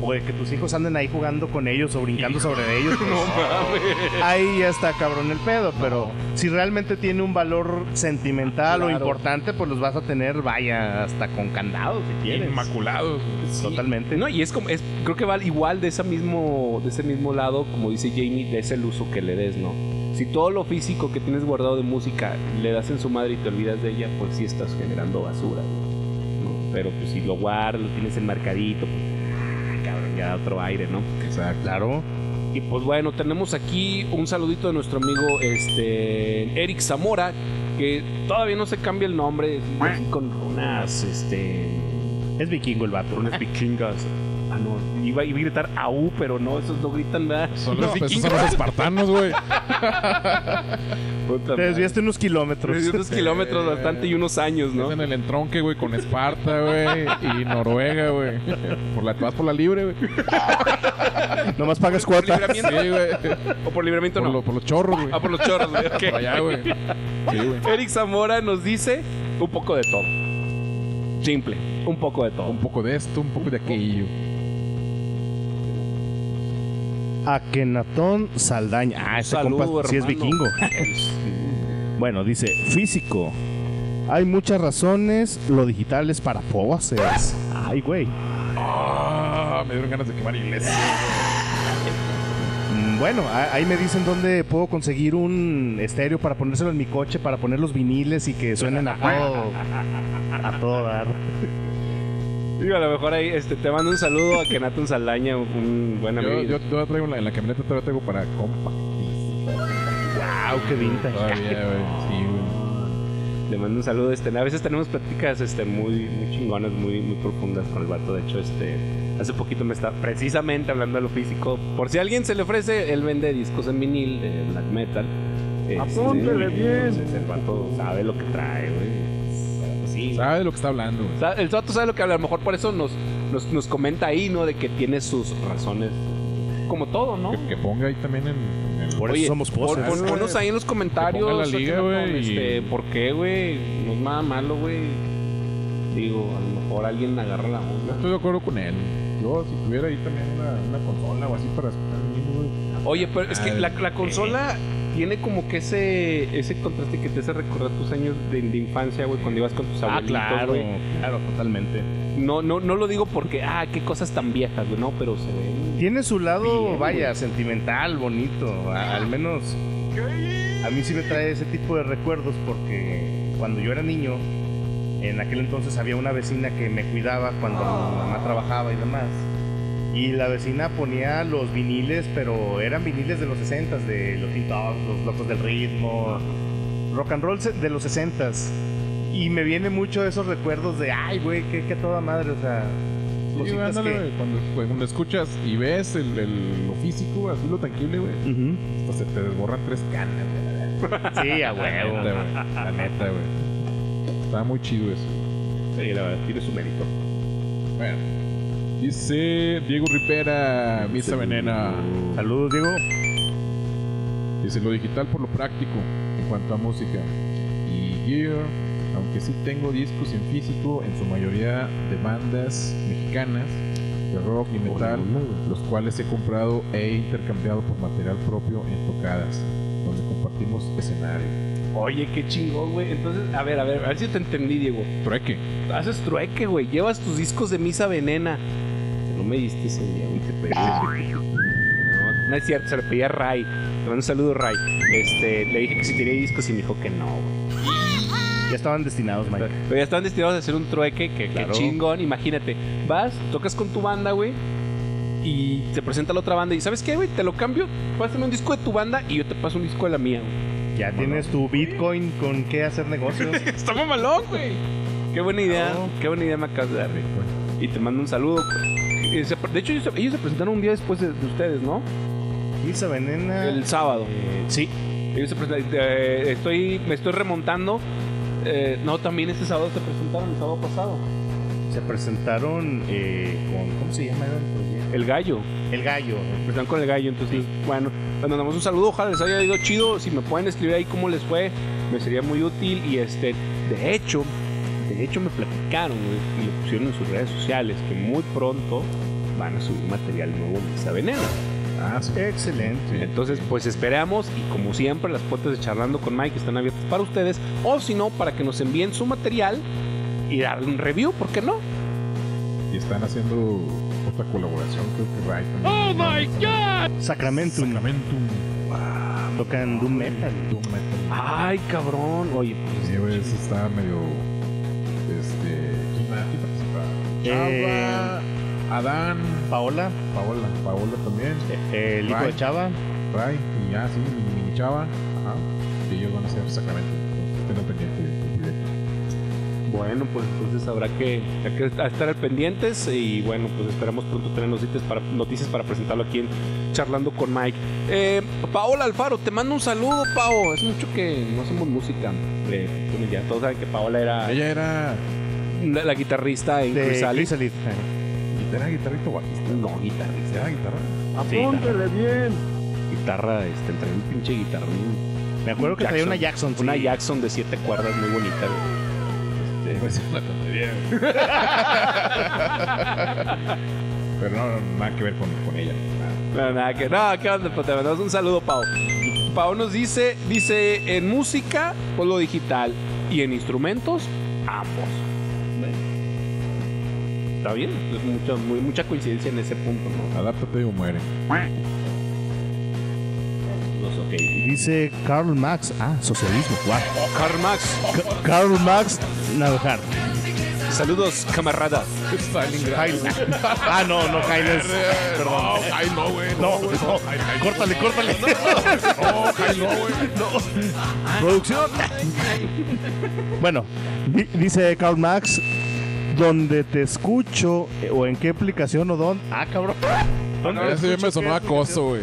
S4: o de que tus hijos anden ahí jugando con ellos o brincando sobre ellos, pues, ahí ya está cabrón el pedo. Pero si realmente tiene un valor sentimental o
S1: Claro.
S4: importante, pues los vas a tener, vaya, hasta con candados si quieres.
S2: Inmaculados.
S1: Sí.
S4: Totalmente.
S1: No, y es como, es, creo que va igual de ese mismo, de ese mismo lado, como dice Jamie, de ese el uso que le des, ¿no? Si todo lo físico que tienes guardado de música le das en su madre y te olvidas de ella, pues sí estás generando basura, ¿no? Pero pues si lo guardas, lo tienes enmarcadito, pues, ya otro aire, ¿no?
S2: Exacto.
S4: Claro.
S1: Y pues bueno, tenemos aquí un saludito de nuestro amigo este Eric Zamora, que todavía no se cambia el nombre, así con unas, este,
S4: Es vikingo el vato.
S1: unas vikingas. Ah, no, iba, iba a gritar AU, pero no, esos no gritan nada.
S2: Son
S1: los
S2: esos
S1: vikingos.
S2: son los espartanos, güey.
S1: Puta
S4: Te
S1: madre.
S4: desviaste unos kilómetros.
S1: Desde unos kilómetros bastante y unos años, ¿no?
S2: Es en el entronque, güey, con Esparta, güey, y Noruega, güey. Por la, vas por la libre, güey.
S4: Nomás pagas
S1: ¿Por
S4: cuota.
S1: libramiento?
S2: Sí, güey.
S1: ¿O por libramiento
S2: Por,
S1: no?
S2: lo- por los chorros, güey.
S1: Ah, por los chorros, güey. ok.
S2: Por allá, güey. Sí, güey.
S1: Eric Zamora nos dice un poco de todo. Simple, un poco de todo.
S2: Un poco de esto, un poco de aquello.
S4: Akenatón Saldaña. Ah, ese
S1: Saludo,
S4: compa sí es vikingo. Bueno, dice, físico. Hay muchas razones, lo digital es para pobres. Ay, güey.
S2: Ah, me dieron ganas de quemar iglesia.
S4: Mm, Bueno, ahí me dicen dónde puedo conseguir un estéreo para ponérselo en mi coche, para poner los viniles y que suenen a todo. A todo dar.
S1: Digo, a lo mejor ahí este, te mando un saludo a Kenaton Saldaña, un buen amigo.
S2: Yo, yo todavía traigo en la, en la camioneta, todavía traigo para compa.
S4: Wow, qué vintage.
S2: Todavía, güey. Sí, güey.
S1: Le mando un saludo. Este, a veces tenemos pláticas este, muy, muy chingonas, muy, muy profundas con el vato. De hecho, este, hace poquito me está precisamente hablando de lo físico. Por si a alguien se le ofrece, él vende discos en vinil de black metal. Este,
S4: Apúntele bien.
S1: entonces el vato sabe lo que trae, güey.
S2: Sabe de lo que está hablando, güey.
S1: O sea, el vato sabe lo que habla. A lo mejor por eso nos, nos, nos comenta ahí, ¿no? De que tiene sus razones. Como todo, ¿no?
S2: Que, que ponga ahí también en. en el-
S4: Por
S1: Oye,
S4: eso somos
S1: Pon-
S4: poses.
S1: pon- Ponos ahí en los comentarios.
S2: La liga, güey, y-
S1: Este, ¿Por qué, güey? No es nada malo, güey. Digo, a lo mejor alguien agarra la
S2: Yo
S1: onda.
S2: estoy de acuerdo con él. Yo, si tuviera ahí también una, una consola o así para escuchar bien, güey.
S1: Oye, pero es que la, la consola tiene como que ese, ese contraste que te hace recordar tus años de, de infancia, güey, cuando ibas con tus
S4: Ah,
S1: abuelitos,
S4: claro,
S1: güey.
S4: claro, totalmente.
S1: No, no, no lo digo porque, ah, qué cosas tan viejas, güey, no, pero se ven.
S4: Tiene su lado,
S1: Bien,
S4: vaya, sentimental, bonito. A- al menos a mí sí me trae ese tipo de recuerdos porque cuando yo era niño, en aquel entonces había una vecina que me cuidaba cuando mi mamá trabajaba y demás. Y la vecina ponía los viniles, pero eran viniles de los 60s, de los Teen Tops, los Locos del Ritmo, rock and roll de los 60s. Y me viene mucho esos recuerdos de, ay, güey, qué, qué toda madre, o sea,
S2: Sí, ándale,
S4: que...
S2: Cuando, escuchas y ves el, el- lo físico, así lo tangible, güey.
S4: Ujú.
S2: Hasta se te desborran tres canas, güey.
S4: Sí, a
S2: La
S4: huevo.
S2: neta, güey. La neta, güey. Está muy chido eso.
S1: Sí, la verdad, tiene su mérito.
S2: Bueno. Dice Diego Ripera, Misa Venena.
S4: Saludos, Diego.
S2: Dice lo digital por lo práctico en cuanto a música. Y gear, aunque sí tengo discos en físico, en su mayoría de bandas mexicanas, de rock y metal, los cuales he comprado e intercambiado por material propio en tocadas, donde compartimos escenario.
S1: Oye, qué chingón, güey. Entonces, a ver, a ver, a ver si te entendí, Diego.
S2: Trueque.
S1: Haces trueque, güey. Llevas tus discos de misa venena. No me diste ese día, güey. No, no es cierto, se le pedí a Ray. Te mando un saludo, Ray. Este, le dije que si tenía discos y me dijo que no, güey.
S4: Ya estaban destinados, Mike.
S1: Pero ya estaban destinados a hacer un trueque, que, chingón. Imagínate, vas, tocas con tu banda, güey. Y se presenta la otra banda. Y ¿sabes qué, güey? Te lo cambio. Pásame un disco de tu banda y yo te paso un disco de la mía, güey.
S4: Ya tienes tu Bitcoin con qué hacer negocios.
S1: Está mamalón, güey. Qué buena idea.
S4: No.
S1: Qué buena idea me acabas de dar, güey. Y te mando un saludo. Y se- De hecho, ellos se, ellos se presentaron un día después de, de ustedes, ¿no?
S4: Venena.
S1: El sábado.
S4: Eh, sí.
S1: Ellos se presentaron. eh, estoy, me estoy remontando. Eh, no, también este sábado se presentaron, el sábado pasado.
S4: Se presentaron eh, con. ¿Cómo se llama el proyecto?
S1: El gallo.
S4: El gallo.
S1: Se presentaron con el gallo. Entonces, bueno, les mandamos un saludo. Ojalá les haya ido chido. Si me pueden escribir ahí cómo les fue, me sería muy útil. Y este, de hecho, de hecho me platicaron güey, en sus redes sociales que muy pronto van a subir material nuevo en Misa Venena.
S2: Ah, sí.
S4: Excelente.
S1: Entonces, pues esperamos y como siempre las puertas de Charlando con Mike están abiertas para ustedes o si no, para que nos envíen su material y darle un review, ¿por qué no?
S2: Y están haciendo otra colaboración, creo que Ray también.
S4: Sacramentum.
S2: Sacramentum.
S4: Tocan Doom Metal.
S2: Doom Metal.
S1: Ay, cabrón. Oye, pues
S2: Sí, está medio. Chava, Adán,
S4: Paola.
S2: Paola, Paola también,
S4: eh, el hijo de Chava.
S2: Ray, y ya, sí, mi, mi chava. Ajá. Y ellos van a hacer Sacramento. Al pendiente del directo.
S1: Bueno, pues entonces habrá que, que estar al pendientes y bueno, pues esperamos pronto tener noticias para, noticias para presentarlo aquí en Charlando con Mike. Eh, Paola Alfaro, te mando un saludo, Pao. Es mucho que no hacemos música. Eh, ya todos saben que Paola era
S2: Ella era
S1: la, la guitarrista en
S4: De
S1: Chrysalis.
S4: Chrysalis.
S2: era guitarrista o bajista.
S1: No, guitarrista.
S2: Era guitarra.
S1: Apúntale bien. Guitarra, este, trae un pinche guitarrón.
S4: Me acuerdo que traía una Jackson.
S1: Una
S4: sí.
S1: Jackson de siete cuerdas muy bonita, güey.
S2: Una tontería. Pero no, no, nada que ver con, con ella. Nada.
S1: No, nada que, no, ¿qué onda? Pues te mandamos un saludo, Pau. Pau nos dice, dice, en música, pues lo digital. Y en instrumentos, ambos. Está bien, es mucha, muy, mucha coincidencia en ese punto, ¿no?
S2: Adáptate o muere.
S1: Ok.
S4: Dice Karl Marx. Ah, socialismo. Guau.
S1: Karl Marx,
S4: Ka- Karl Marx Navejar.
S1: saludos, camarada.
S4: Ah, no, no, Jaime. Perdón.
S2: ay, no, güey.
S4: No, no. Córtale, córtale.
S2: No, ay, no, güey.
S4: Producción. Bueno, di- dice Karl Marx, donde te escucho eh, o en qué aplicación o dónde. Ah, cabrón. ¿Dónde
S2: Ese
S4: escucho
S2: me sonó acoso, güey.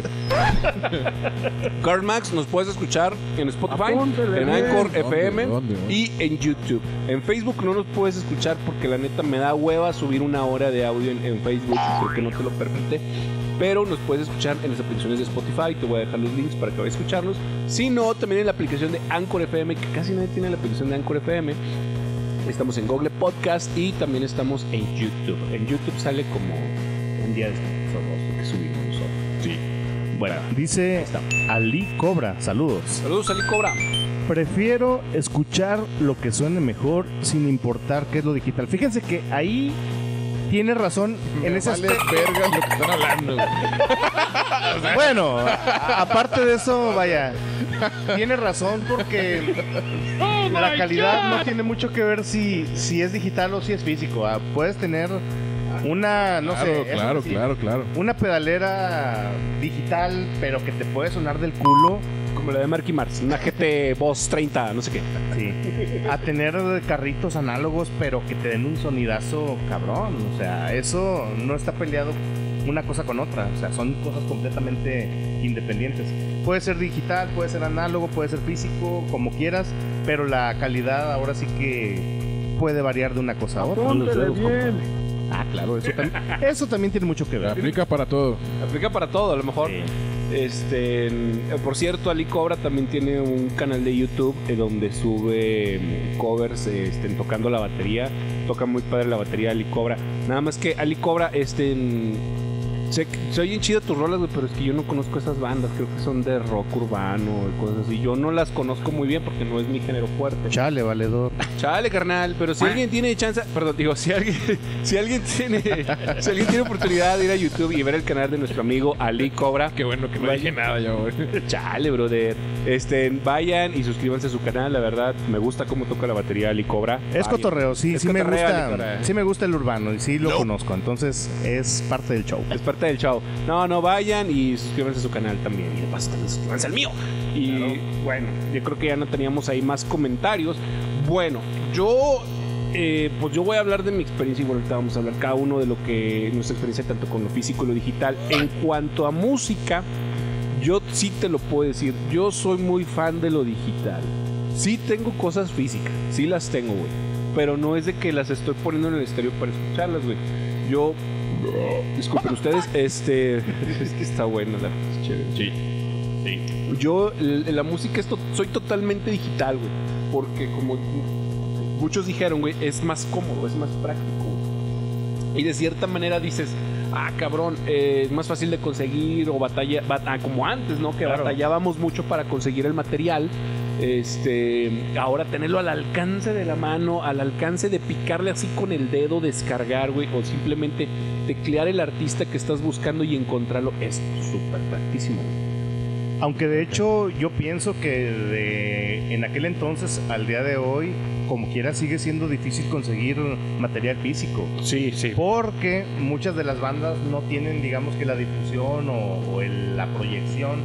S1: Karl Marx nos puedes escuchar en Spotify,
S2: Apúntele
S1: en. Anchor
S2: ¿Dónde,
S1: FM
S2: dónde, dónde?
S1: y en YouTube. En Facebook no nos puedes escuchar porque la neta me da hueva subir una hora de audio en, en Facebook porque no te lo permite. Pero nos puedes escuchar en las aplicaciones de Spotify. Te voy a dejar los links para que vayas a escucharnos. Si no, también en la aplicación de Anchor FM, que casi nadie tiene la aplicación de Anchor FM. Estamos en Google Podcast y también estamos en YouTube. En YouTube sale como un día después o que subimos nosotros.
S2: Sí.
S4: Bueno, dice. Ali Cobra, saludos.
S1: Saludos, Ali Cobra.
S4: Prefiero escuchar lo que suene mejor sin importar qué es lo digital. Fíjense que ahí tiene razón en ese
S2: vale
S4: aspecto.
S2: verga lo que están hablando, güey.
S4: Bueno, a- aparte de eso, vaya, tiene razón porque la calidad no tiene mucho que ver si, si es digital o si es físico. ah. Puedes tener una, no
S2: claro,
S4: sé, eso
S2: claro,
S4: sí,
S2: claro, claro.
S4: una pedalera digital, pero que te puede sonar del culo.
S1: Como la de Marky Mars, una GT Boss 30, no sé qué.
S4: Sí. A tener carritos análogos, pero que te den un sonidazo cabrón. O sea, eso no está peleado una cosa con otra. O sea, son cosas completamente independientes. Puede ser digital, puede ser análogo, puede ser físico, como quieras, pero la calidad ahora sí que puede variar de una cosa a otra. Ah, claro, eso, también, eso también tiene mucho que ver.
S2: Aplica para todo.
S1: Aplica para todo, a lo mejor.
S4: Sí.
S1: Este, eh, por cierto, Ali Cobra también tiene un canal de YouTube eh, donde sube mm, covers este, tocando la batería toca muy padre la batería Ali Cobra. Nada más que Ali Cobra, este. Sé que se oyen chidas tus rolas, güey, pero es que yo no conozco esas bandas. Creo que son de rock urbano y cosas así. Yo no las conozco muy bien porque no es mi género fuerte.
S4: Chale, valedor.
S1: Chale, carnal, pero si alguien tiene chance, perdón, digo, si alguien, si alguien tiene, si alguien tiene oportunidad de ir a YouTube y ver el canal de nuestro amigo Ali Cobra,
S2: Qué bueno que no
S1: Vaya.
S2: dije nada yo, güey.
S1: chale, brother, este, vayan y suscríbanse a su canal, la verdad, me gusta cómo toca la batería Ali Cobra.
S4: Es
S1: Vayan.
S4: cotorreo, sí,
S1: Es
S4: sí me
S1: cotorreo,
S4: gusta. Sí me gusta el urbano y sí lo conozco, entonces es parte del show.
S1: Es parte del show. No, no, vayan y suscríbanse a su canal también. Y de paso también suscríbanse al mío. Y bueno, yo creo que ya no teníamos ahí más comentarios. Bueno, yo. eh, pues yo voy a hablar de mi experiencia y bueno, ahorita vamos a hablar cada uno de lo que nuestra experiencia tanto con lo físico y lo digital. En cuanto a música, yo sí te lo puedo decir, yo soy muy fan de lo digital. Sí tengo cosas físicas, sí las tengo, güey. Pero no es de que las estoy poniendo en el estéreo para escucharlas, güey. Yo Disculpen ustedes, este. Es que está bueno la chévere.
S2: Sí.
S1: Yo, l- la música, esto, soy totalmente digital, güey. Porque, como muchos dijeron, güey, es más cómodo, es más práctico. güey. Y de cierta manera dices, ah, cabrón, eh, es más fácil de conseguir o batalla, bat- ah, como antes, ¿no? Que
S4: Claro.
S1: batallábamos mucho para conseguir el material. Este, ahora tenerlo al alcance de la mano, al alcance de picarle así con el dedo, descargar, güey, o simplemente teclear el artista que estás buscando y encontrarlo, es súper practísimo. güey.
S4: Aunque de hecho yo pienso que de, en aquel entonces al día de hoy, como quiera, sigue siendo difícil conseguir material físico.
S1: Sí, sí.
S4: Porque muchas de las bandas no tienen, digamos que la difusión o, o el- la proyección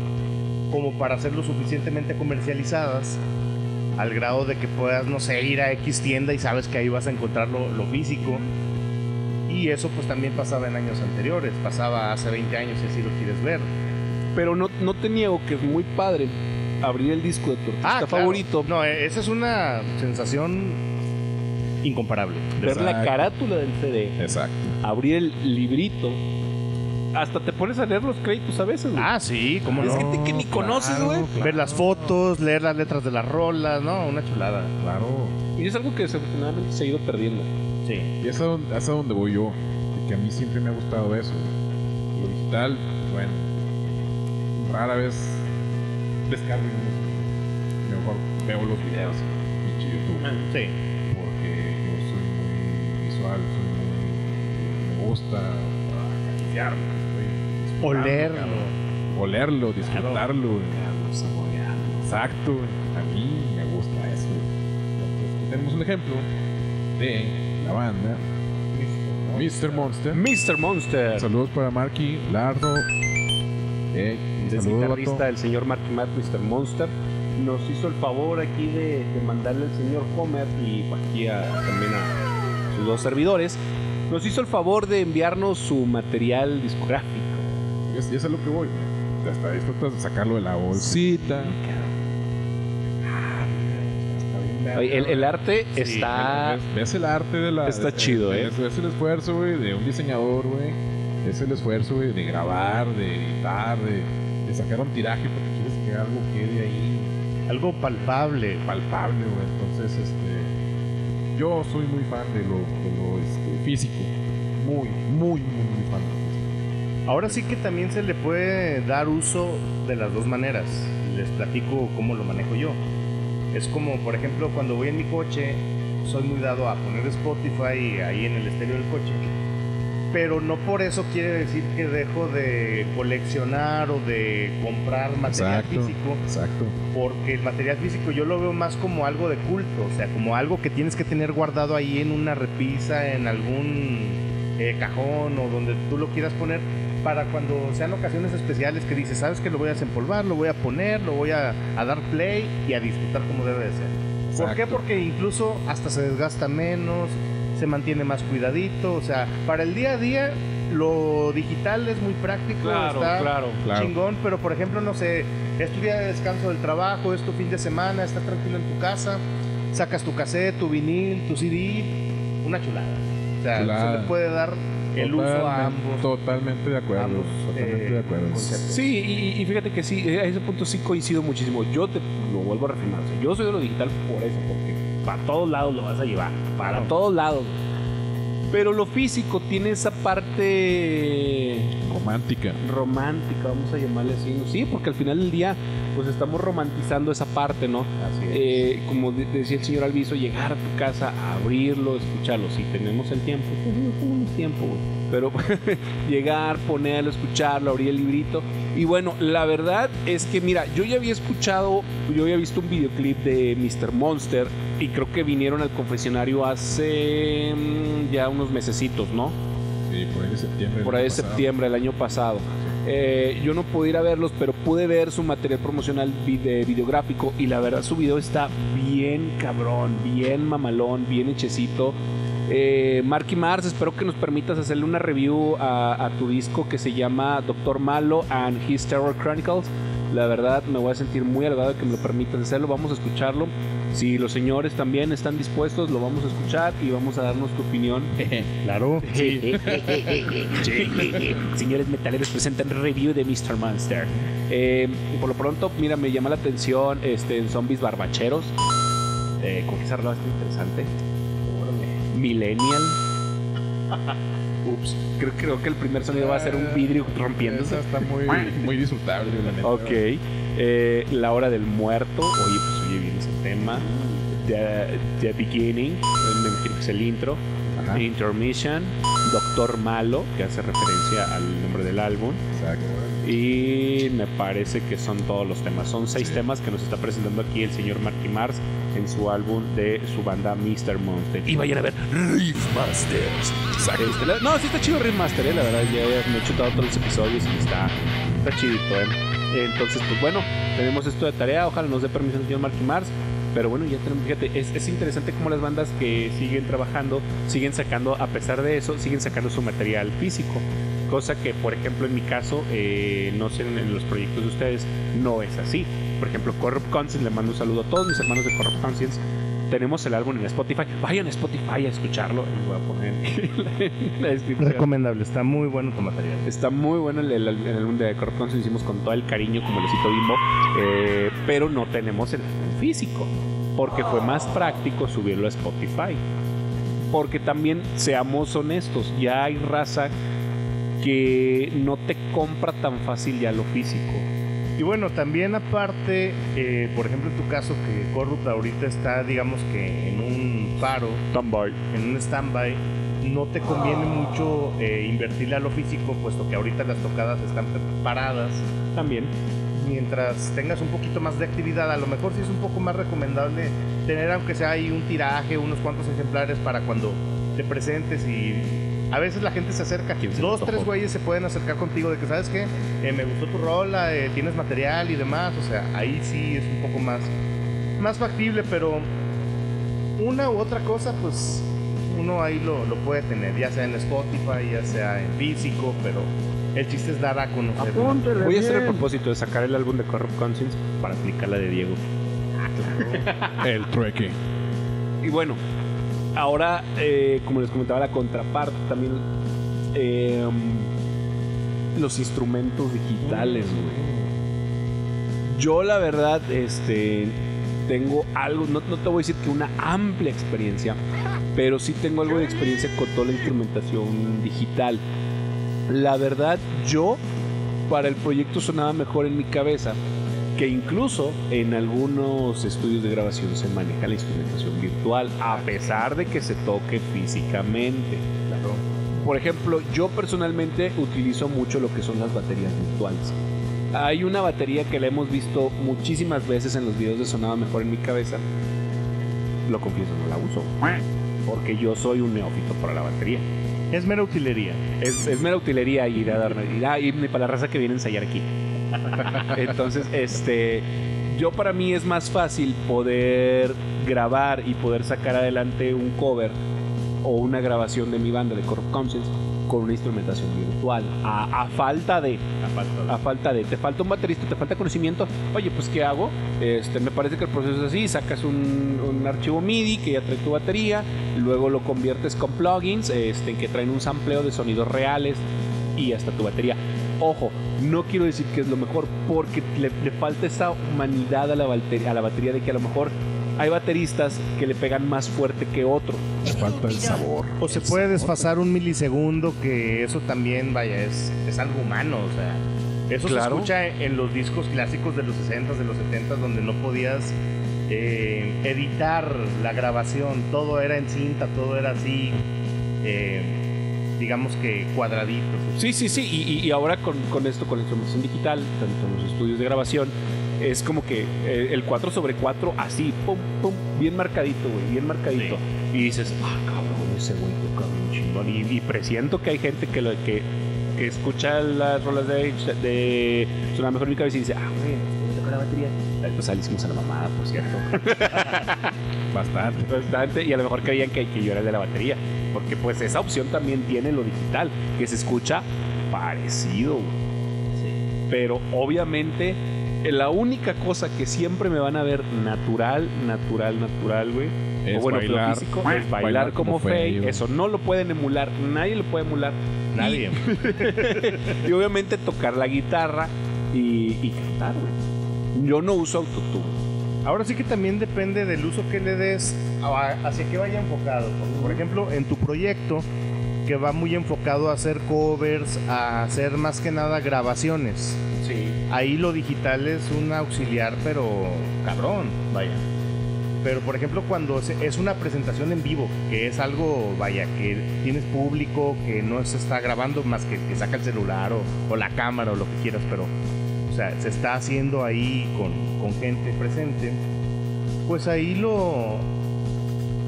S4: como para ser lo suficientemente comercializadas al grado de que puedas, no sé, ir a X tienda y sabes que ahí vas a encontrar lo, lo físico. Y eso pues también pasaba en años anteriores, pasaba hace 20 años si así lo quieres ver.
S1: Pero no, no te niego que es muy padre abrir el disco de tu artista
S4: Ah, claro.
S1: favorito,
S4: No, eh, esa es una sensación incomparable.
S1: ver la carátula del CD,
S2: Exacto.
S1: abrir el librito. Hasta te pones a leer los créditos a veces, güey.
S4: Ah, sí, cómo
S1: es
S4: no.
S1: gente que ni conoces, güey.
S4: Ver las fotos, leer las letras de las rolas, ¿no? Una chulada.
S2: Claro.
S1: Y es algo que desafortunadamente se ha ido perdiendo.
S4: Sí.
S2: Y es a donde, es a donde voy yo. Que a mí siempre me ha gustado eso. Lo digital, bueno, rara vez descargo. Mejor veo los videos. YouTube.
S4: Sí.
S2: Porque yo soy muy visual, soy muy. Me gusta disfrutando,
S4: Olerlo.
S2: Olerlo, disfrutarlo. Exacto. A mí me gusta eso. Entonces, tenemos un ejemplo de la banda Mr. Monster.
S1: Mr. Monster.
S2: Saludos para Marky, Lardo. Eh,
S1: el guitarrista del señor Marky Mark, Mr. Monster, nos hizo el favor aquí de, de mandarle al señor Homer y aquí a- también a sus dos servidores. Nos hizo el favor de enviarnos su material discográfico.
S2: Y es, y es a lo que voy. Hasta disfrutas de sacarlo de la bolsita.
S1: El, el arte está.
S2: Ves, ves el arte de la.
S1: Está
S2: de-
S1: chido,
S2: ves-
S1: ¿eh?
S2: Ves el esfuerzo, güey, de un diseñador, güey. Es el esfuerzo, güey, de grabar, de editar, de, de sacar un tiraje porque quieres que algo quede ahí
S4: Algo palpable.
S2: palpable, güey. Entonces, este. Yo soy muy fan de lo, de lo este, físico. Muy, muy, muy, muy fan de lo físico.
S4: Ahora sí que también se le puede dar uso de las dos maneras. Les platico cómo lo manejo yo. Es como, por ejemplo, cuando voy en mi coche, soy muy dado a poner Spotify ahí en el estéreo del coche. Pero no por eso quiere decir que dejo de coleccionar o de comprar material
S2: Exacto.
S4: físico.
S2: Exacto.
S4: Porque el material físico yo lo veo más como algo de culto, o sea, como algo que tienes que tener guardado ahí en una repisa, en algún eh, cajón o donde tú lo quieras poner para cuando sean ocasiones especiales que dices, sabes que lo voy a desempolvar, lo voy a poner, lo voy a, a dar play y a disfrutar como debe de ser. ¿Por qué? Porque incluso hasta se desgasta menos, se mantiene más cuidadito, o sea, para el día a día lo digital es muy práctico, está
S1: claro.
S2: Claro.
S4: chingón, pero por ejemplo, no sé, es tu día de descanso del trabajo, es tu fin de semana, estás tranquilo en tu casa, sacas tu cassette, tu vinil, tu CD, una chulada. O sea,
S2: Chulada.
S4: se le puede dar el uso a
S2: Totalmente-
S4: ambos.
S2: Totalmente de acuerdo.
S4: ambos,
S2: totalmente
S4: eh,
S2: de acuerdo.
S4: conceptos.
S1: Sí, y, y fíjate que sí, eh, a ese punto sí coincido muchísimo. Yo te lo vuelvo a reafirmar. o sea, yo soy de lo digital por eso, porque para todos lados lo vas a llevar. Para todos lados. Pero lo físico tiene esa parte
S2: Romántica.
S1: romántica, vamos a llamarle así. Sí, porque al final del día, pues estamos romantizando esa parte, ¿no?
S4: Así es.
S1: Eh, como de- decía el señor Alviso, llegar a tu casa, abrirlo, escucharlo. Si tenemos el tiempo, pues no tenemos tiempo, güey. Pero llegar, ponerlo, escucharlo, abrir el librito. Y bueno, la verdad es que, mira, yo ya había escuchado, yo había visto un videoclip de Mr. Monster y creo que vinieron al confesionario hace mm, ya unos mesecitos, ¿no?
S2: Sí, por ahí de septiembre.
S1: por ahí de septiembre del año pasado. Eh, yo no pude ir a verlos, pero pude ver su material promocional vi- de videográfico y la verdad su video está bien cabrón, bien mamalón, bien hechecito. Eh, Marky Mars, espero que nos permitas hacerle una review a, a tu disco que se llama Doctor Malo and His Terror Chronicles. La verdad me voy a sentir muy halagado de que me lo permitas hacerlo. Vamos a escucharlo. Si los señores también están dispuestos, lo vamos a escuchar y vamos a darnos tu opinión
S4: Claro.
S1: Señores metaleros presentan review de Mr. Monster. Eh, por lo pronto, mira, me llama la atención este, en Zombies Barbacheros. Eh, con que esa rola está interesante. Millennial. Ups. Creo, creo que el primer sonido va a ser un vidrio rompiéndose.
S2: Esa está muy, muy disfrutable, la neta.
S1: Ok. Eh, la hora del muerto. Oye, pues tema. The, The Beginning. Me imagino que es el intro.
S2: Ajá.
S1: Intermission. Doctor Malo, que hace referencia al nombre del álbum.
S2: Exacto.
S1: Y me parece que son todos los temas. Son seis
S2: Sí.
S1: temas que nos está presentando aquí el señor Marky Mars en su álbum de su banda Mr. Monster. Y vayan a ver Riff Masters. Este, no, sí está chido Riff Master, eh, la verdad. Ya me he chutado todos los episodios y está, está chidito, eh. Entonces, pues bueno, tenemos esto de tarea. Ojalá nos dé permiso el señor Marky Mars. Pero bueno, ya tenemos, fíjate, es, es interesante cómo las bandas que siguen trabajando, siguen sacando, a pesar de eso, siguen sacando su material físico. Cosa que, por ejemplo, en mi caso, eh, no sé en, los proyectos de ustedes, no es así. Por ejemplo, Corrupt Conscience, le mando un saludo a todos mis hermanos de Corrupt Conscience. Tenemos el álbum en Spotify. Vayan a Spotify a escucharlo. Les voy a poner en la, descripción.
S4: Recomendable, está muy bueno tu material.
S1: Está muy bueno el, el, el álbum de Corrupt Conscience. Hicimos con todo el cariño, como lo cito Bimbo. eh, pero no tenemos el álbum físico. Porque fue más práctico subirlo a Spotify. Porque también, seamos honestos, ya hay raza que no te compra tan fácil ya lo físico.
S4: Y bueno, también aparte, eh, por ejemplo, en tu caso, que Corrupt ahorita está, digamos que en un paro, en un stand-by, no te conviene mucho eh, invertirle a lo físico, puesto que ahorita las tocadas están preparadas.
S1: También.
S4: Mientras tengas un poquito más de actividad, a lo mejor sí es un poco más recomendable tener, aunque sea ahí un tiraje, unos cuantos ejemplares para cuando te presentes y a veces la gente se acerca.
S1: ¿Quién se
S4: Dos, tres güeyes se pueden acercar contigo de que, ¿sabes qué? Eh, me gustó tu rola, eh, tienes material y demás. O sea, ahí sí es un poco más, más factible, pero una u otra cosa, pues uno ahí lo, lo puede tener, ya sea en Spotify, ya sea en físico, pero el chiste es dar a conocer.
S1: Voy a hacer el propósito de sacar el álbum de Corrupt Conscience para aplicar la de Diego.
S2: El trueque.
S1: Y bueno, ahora, eh, como les comentaba, la contraparte también. eh, los instrumentos digitales, güey. Yo, la verdad, este. Tengo algo, no, no te voy a decir que una amplia experiencia, pero sí tengo algo de experiencia con toda la instrumentación digital. La verdad, yo para el proyecto sonaba mejor en mi cabeza que incluso en algunos estudios de grabación se maneja la instrumentación virtual, a pesar de que se toque físicamente. Por ejemplo, yo personalmente utilizo mucho lo que son las baterías virtuales. Hay una batería que la hemos visto muchísimas veces en los videos de Sonaba Mejor en mi cabeza. Lo confieso, no la uso. Porque yo soy un neófito para la batería.
S4: Es mera utilería.
S1: Es, es mera utilería ir a dar ir a irme para la raza que viene a ensayar aquí. Entonces, este, yo para mí es más fácil poder grabar y poder sacar adelante un cover o una grabación de mi banda de Corrupt Conscience con una instrumentación virtual. A, a falta de, a falta de, te falta un baterista, te falta conocimiento. Oye, pues ¿qué hago? Este, me parece que el proceso es así: sacas un, un archivo MIDI que ya trae tu batería, luego lo conviertes con plugins este, que traen un sampleo de sonidos reales y hasta tu batería. Ojo, no quiero decir que es lo mejor porque le, le falta esa humanidad a la, batería, a la batería de que a lo mejor hay bateristas que le pegan más fuerte que otro.
S2: Falta el sabor.
S4: O se puede desfasar un milisegundo, que eso también, vaya, es, es algo humano, o sea. Eso
S1: Claro.
S4: se escucha en los discos clásicos de los 60s, de los 70s, donde no podías eh, editar la grabación. Todo era en cinta, todo era así, eh, digamos que cuadradito.
S1: Sí, sí, sí. Y, y- ahora con, con esto, con la instrumentación digital, tanto en los estudios de grabación, es como que eh, el 4 sobre 4 así, pum, pum, bien marcadito, güey, bien marcadito. Y dices, ah, cabrón, ese güey toca bien chingón. Y, y presiento que hay gente que, lo, que, que escucha las rolas de, de Suena Mejor en mi cabeza y dice, ah, güey, este la batería. Pues hicimos a la mamada, por cierto.
S2: Bastante.
S1: Bastante, y a lo mejor creían que, que yo era el de la batería. Porque pues esa opción también tiene lo digital, que se escucha parecido. Pero obviamente la única cosa que siempre me van a ver natural, natural, natural, güey.
S2: Es
S1: o bueno, pero
S2: bailar-
S1: físico, es bailar, como, Faye.
S2: güey.
S1: Eso no lo pueden emular, nadie lo puede emular.
S4: Nadie.
S1: Y obviamente tocar la guitarra y, y cantar, güey. Yo no uso autotune.
S4: Ahora sí que también depende del uso que le des, hacia qué vaya enfocado. Porque, por ejemplo, en tu proyecto, que va muy enfocado a hacer covers, a hacer más que nada grabaciones.
S1: Sí.
S4: Ahí lo digital es un auxiliar, pero cabrón, vaya. Pero por ejemplo, cuando es una presentación en vivo, que es algo, vaya, que tienes público, que no se está grabando más que que saca el celular o, o la cámara o lo que quieras, pero, sea, se está haciendo ahí con, con gente presente, pues ahí lo,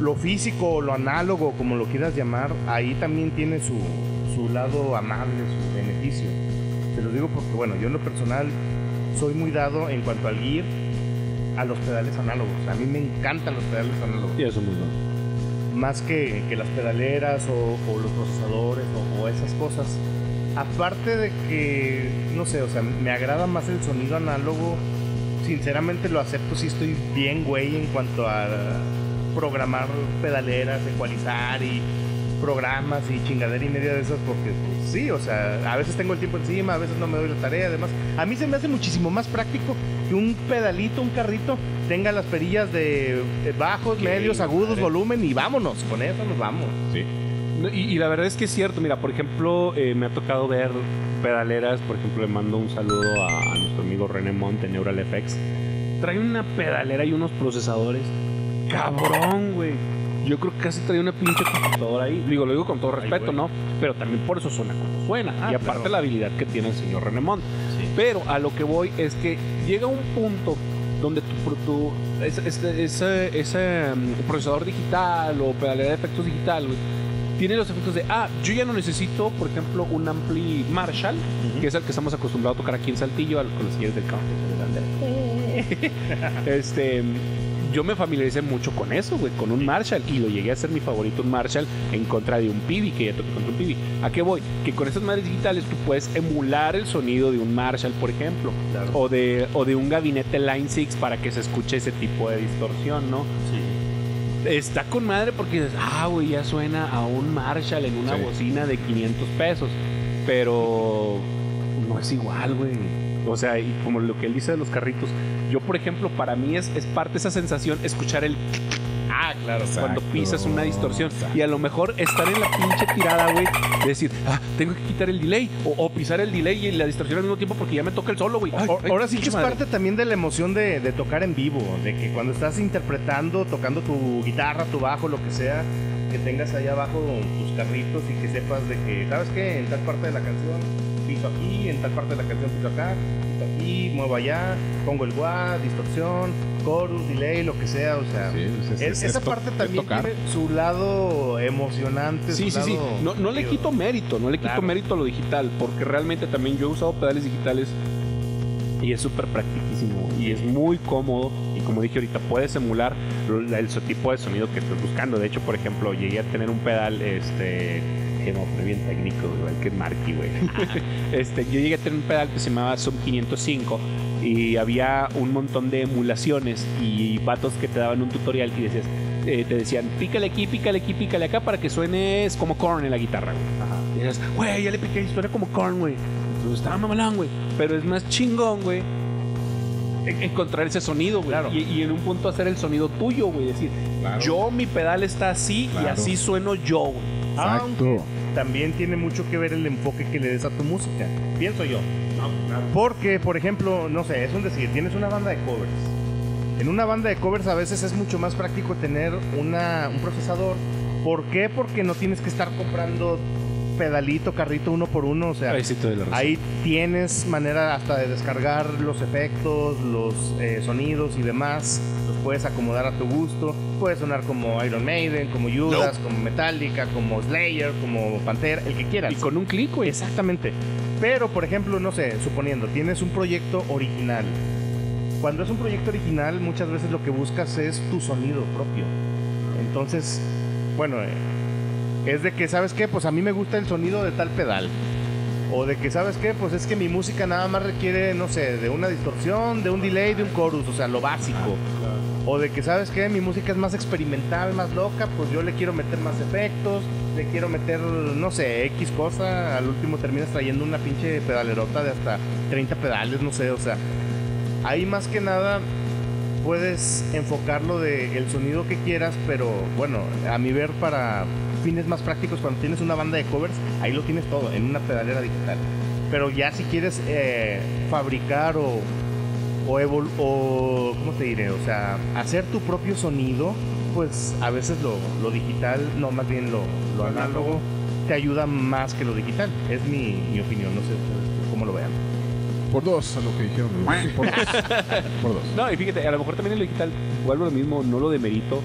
S4: lo físico, lo análogo, como lo quieras llamar, ahí también tiene su, su lado amable, su beneficio. Te lo digo porque, bueno, yo en lo personal soy muy dado en cuanto al gear a los pedales análogos. A mí me encantan los pedales análogos.
S1: Y eso es muy bueno.
S4: Más que, que las pedaleras o, o los procesadores o, o esas cosas. Aparte de que, no sé, o sea, me agrada más el sonido análogo. Sinceramente lo acepto si estoy bien, güey, en cuanto a programar pedaleras, ecualizar y programas y chingadera y media de esas porque pues, sí, o sea, a veces tengo el tiempo encima, a veces no me doy la tarea, además, a mí se me hace muchísimo más práctico que un pedalito, un carrito tenga las perillas de de bajos, medios, agudos,
S1: madre.
S4: volumen y vámonos, con eso nos vamos.
S2: Sí.
S1: Y, y la verdad es que es cierto, mira, por ejemplo, eh, me ha tocado ver pedaleras, por ejemplo, le mando un saludo a, a nuestro amigo René Monte, Neural FX. Trae una pedalera y unos procesadores. Cabrón, güey. Yo creo que casi trae una pinche computadora ahí. Digo, lo digo con todo respeto. ¿no? Pero también por eso suena como suena.
S4: Ah,
S1: y aparte
S4: claro.
S1: la habilidad que tiene el señor René Monte. Pero a lo que voy es que llega un punto donde tu, tu ese, ese- ese- ese, mm, procesador digital o pedalera de efectos digital, güey, tiene los efectos de, ah, yo ya no necesito, por ejemplo, un ampli Marshall, que es el que estamos acostumbrados a tocar aquí en Saltillo, al- con los señores del campo. este, yo me familiaricé mucho con eso, güey, con un Marshall, y lo llegué a ser mi favorito, un Marshall, en contra de un Pibi, que ya toqué contra un Pibi. ¿A qué voy? Que con estas madres digitales tú puedes emular el sonido de un Marshall, por ejemplo,
S4: Claro.
S1: o de, o de un gabinete Line 6 para que se escuche ese tipo de distorsión, ¿no? Está con madre porque dices, ah, güey, ya suena a un Marshall en una
S2: Sí.
S1: bocina de 500 pesos. Pero no es igual, güey. O sea, y como lo que él dice de los carritos, yo, por ejemplo, para mí es, es parte de esa sensación escuchar el
S4: Ah, claro.
S1: cuando pisas una distorsión.
S2: exacto.
S1: Y a lo mejor estar en la pinche tirada, güey, de decir, ah, tengo que quitar el delay. O, o pisar el delay y la distorsión al mismo tiempo porque ya me toca el solo, güey.
S4: Ahora sí que es
S1: madre.
S4: parte también de la emoción de, de tocar en vivo, de que cuando estás interpretando, tocando tu guitarra, tu bajo, lo que sea, que tengas ahí abajo tus carritos y que sepas de que, ¿sabes qué? En tal parte de la canción piso aquí, en tal parte de la canción piso acá, aquí, muevo allá, pongo el wah, distorsión, chorus, delay, lo que sea, o sea...
S2: Sí, es- es-
S4: es-
S2: es
S4: esa parte también tiene su lado emocionante.
S1: Sí,
S4: su
S1: sí, sí. No, no le quito mérito, no le quito mérito a lo digital, porque realmente también yo he usado pedales digitales y es súper practicísimo y es muy cómodo. Y como dije ahorita, puedes emular el tipo de sonido que estés buscando. De hecho, por ejemplo, llegué a tener un pedal, este. Que no, fue bien técnico, igual que Marky, güey. este, yo llegué a tener un pedal que se llamaba Sub 505 y había un montón de emulaciones y vatos que te daban un tutorial y decías, eh, te decían, pícale aquí, pícale aquí, pícale acá para que suenes como corn en la guitarra, güey. Y dices, güey, ya le piqué y suena como corn, güey. Entonces estaba mamalón, güey. Pero es más chingón, güey. en- encontrar ese sonido, güey.
S4: Claro.
S1: Y, y en un punto hacer el sonido tuyo, güey. Decir,
S2: Claro.
S1: yo, mi pedal está así y así sueno yo, güey.
S4: Aunque también tiene mucho que ver el enfoque que le des a tu música, pienso yo. Porque, por ejemplo, no sé, es un decir, tienes una banda de covers. En una banda de covers a veces es mucho más práctico tener una, un procesador. ¿Por qué? Porque no tienes que estar comprando pedalito, carrito uno por uno. O sea,
S1: Ahí sí te doy la razón.
S4: Ahí tienes manera hasta de descargar los efectos, los eh, sonidos y demás. Los puedes acomodar a tu gusto. Puede sonar como Iron Maiden, como Judas, como Metallica, como Slayer, como Pantera, el que quieras.
S1: Y con un clic, güey.
S4: Exactamente. Pero, por ejemplo, no sé, suponiendo, tienes un proyecto original. Cuando es un proyecto original, muchas veces lo que buscas es tu sonido propio. Entonces, bueno, eh, es de que, ¿sabes qué? Pues a mí me gusta el sonido de tal pedal. O de que, ¿sabes qué? Pues es que mi música nada más requiere, no sé, de una distorsión, de un delay, de un chorus, o sea, lo básico. O de que, ¿sabes qué? Mi música es más experimental, más loca, pues yo le quiero meter más efectos, le quiero meter, no sé, X cosa. Al último terminas trayendo una pinche pedalerota de hasta 30 pedales, no sé, o sea. Ahí más que nada puedes enfocarlo de el sonido que quieras, pero bueno, a mi ver para fines más prácticos cuando tienes una banda de covers, ahí lo tienes todo en una pedalera digital. Pero ya si quieres eh, fabricar o o, evol- o ¿cómo te diré? O sea, hacer tu propio sonido, pues a veces lo, lo digital, no, más bien lo, lo análogo, te ayuda más que lo digital. Es mi, mi opinión, no sé cómo lo vean.
S2: Por dos, a lo que dijeron. Por dos. Por dos.
S1: No, y fíjate, a lo mejor también en lo digital, vuelvo a lo mismo, no lo demerito.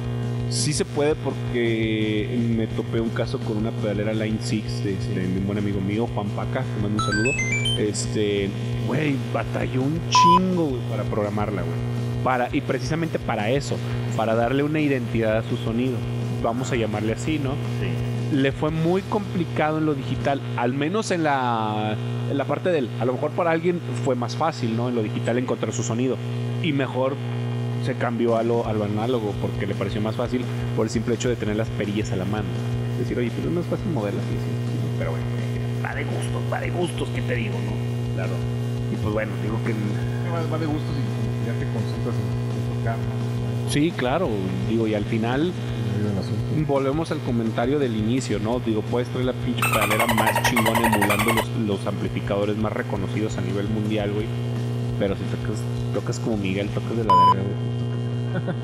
S1: Sí se puede porque me topé un caso con una pedalera Line 6 de, de mi buen amigo mío, Juan Paca, te mando un saludo. Este, güey, batalló un chingo, güey, para programarla, güey. Para, y precisamente para eso, para darle una identidad a su sonido. Vamos a llamarle así, ¿no? le fue muy complicado en lo digital, al menos en la, en la parte del, a lo mejor para alguien fue más fácil, ¿no? En lo digital encontrar su sonido y mejor se cambió a lo, a lo análogo porque le pareció más fácil por el simple hecho de tener las perillas a la mano. Decir, oye, pero no es fácil moverlas, sí, pero bueno, va de gustos, va de gustos, ¿qué te digo, no? Claro. Y pues bueno, digo que
S2: Va, de gustos y ya te concentras en, tocar.
S1: sí, claro, digo, y al final. Volvemos al comentario del inicio, ¿no? Digo, puedes traer la pinche pedalera más chingona emulando los, los amplificadores más reconocidos a nivel mundial, güey. Pero si tocas, tocas como Miguel, tocas de la verga, güey.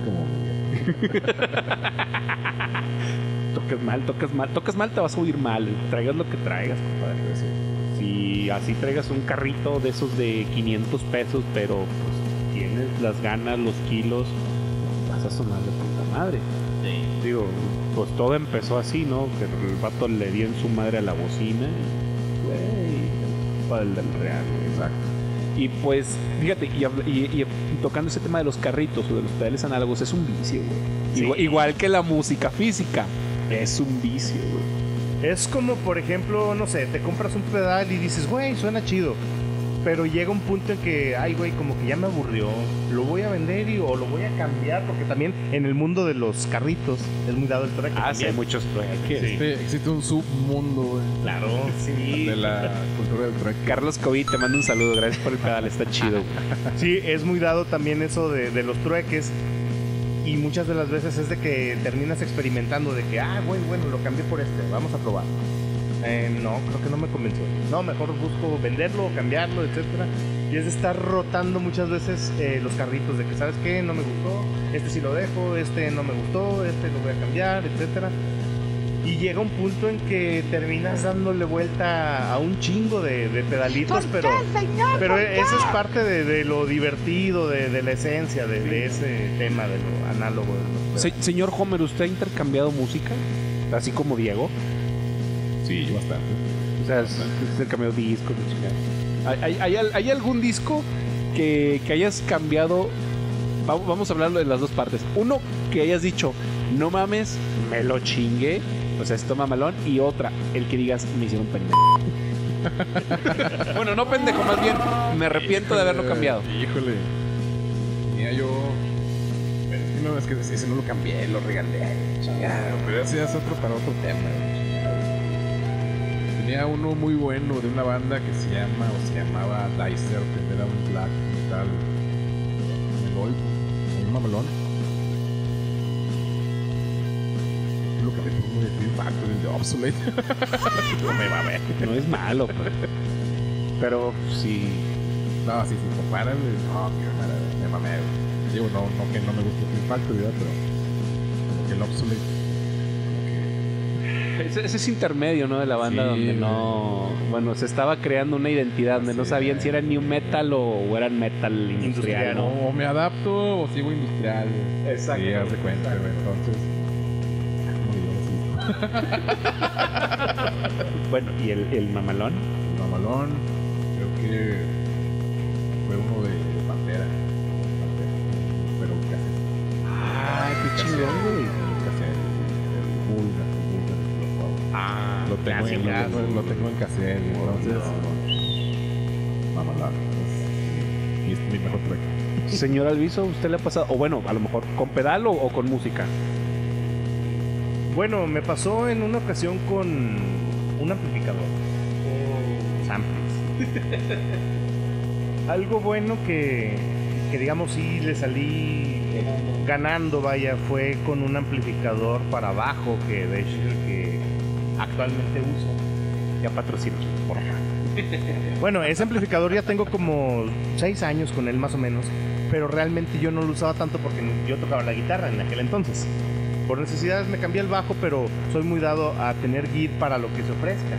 S2: Como
S1: Tocas mal, tocas mal, tocas mal, te vas a oír mal. Traigas lo que traigas, compadre. Si así traigas un carrito de esos de 500 pesos, pero pues tienes las ganas, los kilos, vas a sonar de puta madre. Digo, pues todo empezó así, ¿no? Que el vato le dio en su madre a la bocina. Güey, para el del real.
S2: Exacto.
S1: Y pues, fíjate, y, y- y tocando ese tema de los carritos o de los pedales análogos, es un vicio, güey.
S4: Sí.
S1: Igual, igual que la música física, es un vicio, güey.
S4: Es como, por ejemplo, no sé, te compras un pedal y dices, güey, suena chido. Pero llega un punto en que, ay, güey, como que ya me aburrió. Lo voy a vender y, o lo voy a cambiar. Porque también en el mundo de los carritos es muy dado el track.
S1: Ah, sí, hay muchos trueques.
S4: Sí.
S2: Existe, existe un submundo, güey,
S4: Claro, sí.
S2: de la cultura del track.
S1: Carlos COVID, te mando un saludo, gracias por el pedal, está chido. güey.
S4: Sí, es muy dado también eso de, de los trueques. Y muchas de las veces es de que terminas experimentando de que, ah, güey, bueno, lo cambié por este, vamos a probar. Eh, no, creo que no me convenció. No, mejor busco venderlo, cambiarlo, etcétera. Y es de estar rotando muchas veces eh, los carritos de que, ¿sabes qué? No me gustó, este sí lo dejo, este no me gustó, este lo voy a cambiar, etcétera. Y llega un punto en que terminas dándole vuelta a un chingo de, de pedalitos, pero, pero eso es parte de, de lo divertido, de, de la esencia de, de ese tema de lo análogo.
S1: Se- señor Homer, ¿usted ha intercambiado música? Así como Diego.
S2: Sí, bastante.
S1: O sea, has intercambiado discos, de chingada. ¿Hay, hay- hay al- hay algún disco que, que hayas cambiado? Va- Vamos a hablarlo de las dos partes. Uno, que hayas dicho, no mames, me lo chingué. O sea, esto mamalón. Y otra, el que digas, me hicieron pendejo. bueno, no pendejo, más bien, me arrepiento de haberlo cambiado.
S2: Híjole. Tenía yo. Pero es que no, es que ese no lo cambié, lo regalé. Chingado, pero ese ya es otro para otro tema. Tenía uno muy bueno de una banda que se llama o se llamaba Dicer, que era un black metal hay un mamalón. Lo que me pongo de Fear Factory, de Obsolete. no me va a ver.
S1: No es malo, pues. Pero sí.
S2: No, sí, sí, comparan, no, que me, mamé. Digo, no, no que no me guste Fear Factory, ¿verdad? pero como que el Obsolete
S1: ese, ese, es intermedio, ¿no? De la banda
S2: Sí,
S1: donde no. Bueno, se estaba creando una identidad donde no sabían si era new metal o, o eran metal industrial,
S4: Industrial,
S1: ¿no?
S2: O me adapto o sigo industrial.
S1: Exacto.
S2: Sí, haz de cuenta. Entonces.
S1: Bueno, y el, el mamalón.
S2: El mamalón, creo que fue uno de Pantera. Pero cassette.
S1: Ah, qué chingón, güey.
S2: Lo tengo, en, lo, tengo, lo tengo en cassette, entonces. Mamalón. Es, y es mi mejor track.
S1: Señor Alviso, ¿usted le ha pasado? O bueno, a lo mejor con pedal o, o con música.
S4: Bueno, me pasó en una ocasión con un amplificador. Samples. Algo bueno que, que digamos sí le salí ganando, vaya, fue con un amplificador para bajo, que de hecho actualmente uso.
S1: Ya patrocino, por favor.
S4: Bueno, ese amplificador ya tengo como 6 años con él más o menos, pero realmente yo no lo usaba tanto porque yo tocaba la guitarra en aquel entonces. Por necesidades me cambié al bajo, pero soy muy dado a tener gear para lo que se ofrezca.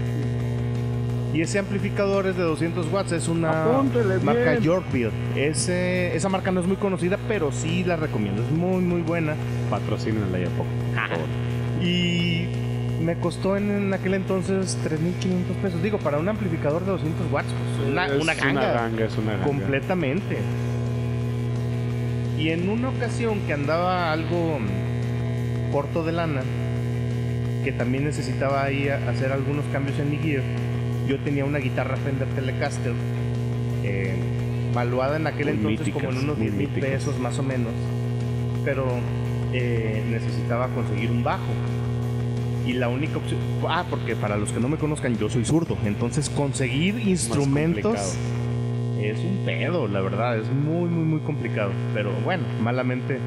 S4: Y ese amplificador es de 200 watts, es una
S1: Apúntele
S4: marca
S1: bien.
S4: Yorkville. Ese, esa marca no es muy conocida, pero sí la recomiendo, es muy muy buena.
S1: Patrocínenla ya poco. por favor.
S4: Y me costó en, en aquel entonces 3.500 pesos. Digo, para un amplificador de 200 watts, pues una,
S1: Es
S4: una ganga.
S1: Una ganga, es una ganga.
S4: Completamente. Y en una ocasión que andaba algo mm, corto de lana, que también necesitaba ahí hacer algunos cambios en mi gear, yo tenía una guitarra Fender Telecaster, eh, valuada en aquel
S1: Muy
S4: entonces como en
S1: míticas,
S4: unos
S1: muy
S4: 10 mil
S1: míticas.
S4: pesos más o menos, pero eh, necesitaba conseguir un bajo. Y la única opción, ah, porque para los que no me conozcan, yo soy zurdo, entonces conseguir instrumentos es un pedo, la verdad, es muy, muy, muy complicado. Pero bueno, malamente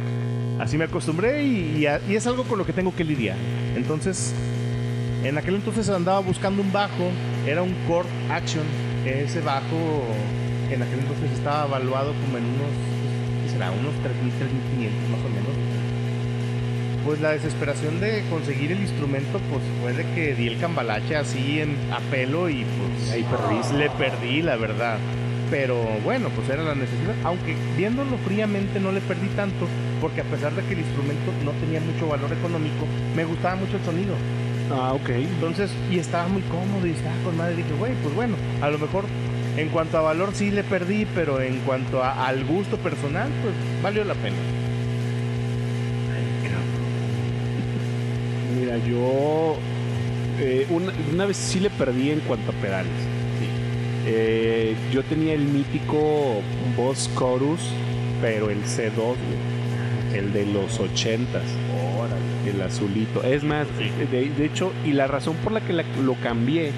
S4: así me acostumbré y, y a- y es algo con lo que tengo que lidiar. Entonces, en aquel entonces andaba buscando un bajo, era un Chord Action. Ese bajo en aquel entonces estaba evaluado como en unos, ¿qué será? Unos 3.000, 3.500 más o menos. Pues la desesperación de conseguir el instrumento, pues fue de que di el cambalache así en, a pelo y pues
S1: Ahí perdiste.
S4: le perdí, la verdad. Pero bueno, pues era la necesidad. Aunque viéndolo fríamente no le perdí tanto, porque a pesar de que el instrumento no tenía mucho valor económico, me gustaba mucho el sonido.
S1: Ah, ok.
S4: Entonces, y estaba muy cómodo y estaba con madre. Dije, güey, pues bueno, a lo mejor en cuanto a valor sí le perdí, pero en cuanto a- al gusto personal, pues valió la pena.
S1: Mira, yo eh, una, una vez sí le perdí en cuanto a pedales. Eh, yo tenía el mítico Boss Chorus, pero el C2, güey. el de los 80s. El azulito. Es más, de, de hecho, y la razón por la que la- lo cambié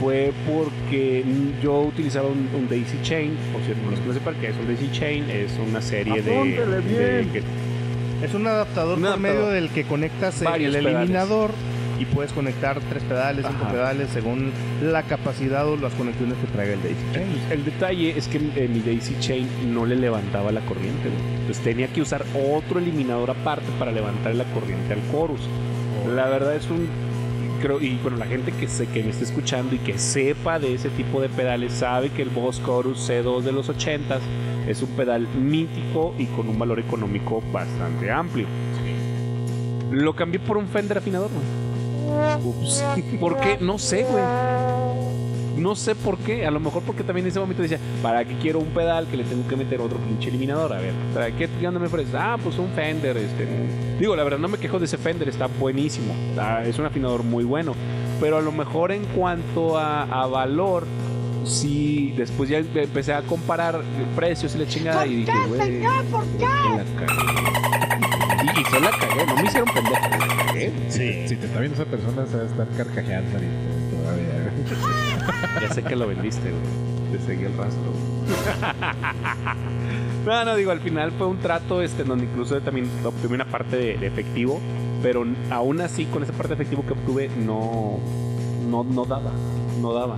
S1: fue porque yo utilizaba un, un Daisy Chain. Por cierto, no los que no sepan qué es un Daisy Chain, es una serie de, de- que-
S4: Es un adaptador
S1: Un
S4: por
S1: adaptador.
S4: medio del que conectas el
S1: Varios pedales.
S4: eliminador y puedes conectar tres pedales, cinco
S1: Ajá.
S4: pedales según la capacidad o las conexiones que traiga el Daisy Chain.
S1: El detalle es que eh, mi Daisy Chain no le levantaba la corriente, güey. Entonces tenía que usar otro eliminador aparte para levantar la corriente al chorus. La verdad es un creo y bueno, la gente que se que me esté escuchando y que sepa de ese tipo de pedales sabe que el Boss Chorus C2 de los 80s es un pedal mítico y con un valor económico bastante amplio. Lo cambié por un Fender afinador, güey. Ups. ¿Por qué? No sé, güey. No sé por qué. A lo mejor porque también en ese momento decía, ¿para qué quiero un pedal que le tengo que meter otro pinche eliminador? A ver, ¿para qué onda me ofreces? Ah, pues un Fender. Este. Digo, la verdad no me quejo de ese Fender, está buenísimo. Ah, es un afinador muy bueno. Pero a lo mejor en cuanto a, a valor, sí, después ya empecé a comparar precios y la chingada y dije, güey, ¿por qué? la cagué. Y, y se la cagué, no me hicieron pendejo. la cagué.
S4: Sí.
S2: Si te está viendo esa persona, se va a estar carcajeando ahorita todavía.
S1: Ya sé que lo vendiste, güey. Te seguí el rastro. No, no, digo, al final fue un trato este, donde incluso también obtuve una parte de, de efectivo, pero aún así con esa parte de efectivo que obtuve no, no, no daba, no daba.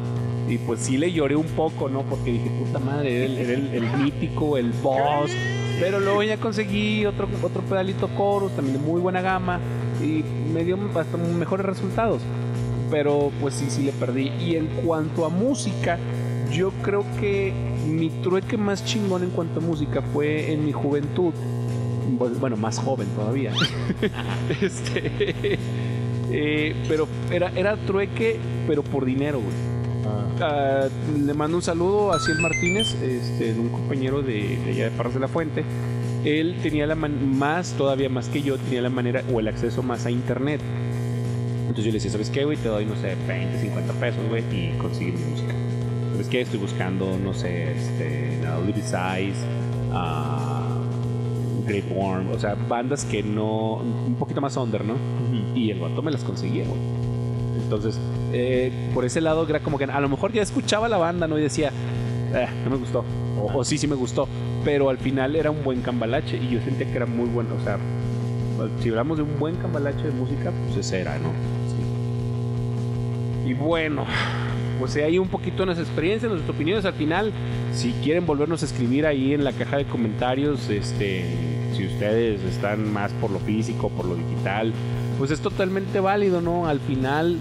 S1: Y pues sí le lloré un poco, ¿no? Porque dije, puta madre, era el, era el, el mítico, el boss. Pero luego ya conseguí otro, otro pedalito chorus, también de muy buena gama, y me dio hasta mejores resultados. Pero pues sí, sí le perdí. Y en cuanto a música, yo creo que mi trueque más chingón en cuanto a música fue en mi juventud. Pues, Bueno, más joven todavía. este, eh, pero era, era trueque, pero por dinero, güey. Ah, le mando un saludo a Ciel Martínez, este, un compañero de, de allá de Parras de la Fuente. Él tenía la man- más, todavía más que yo, tenía la manera o el acceso más a internet. Entonces yo le decía, ¿sabes qué, güey? Te doy, no sé, 20, 50 pesos, güey, y consigue mi música. ¿Sabes qué? Estoy buscando, no sé, este, nada, Little Size, ah, Great Worm, o sea, bandas que no, un poquito más under, ¿no? Y el vato me las conseguía, güey. Entonces, eh, por ese lado era como que a lo mejor ya escuchaba la banda, ¿no? Y decía, "Eh, no me gustó. O, o sí, sí me gustó. Pero al final era un buen cambalache y yo sentía que era muy bueno. O sea, si hablamos de un buen cambalache de música, pues ese era, ¿no? Y bueno, pues ahí un poquito de nuestras experiencias, nuestras opiniones. Al final, si quieren volvernos a escribir ahí en la caja de comentarios, este, si ustedes están más por lo físico, por lo digital, pues es totalmente válido, ¿no? Al final,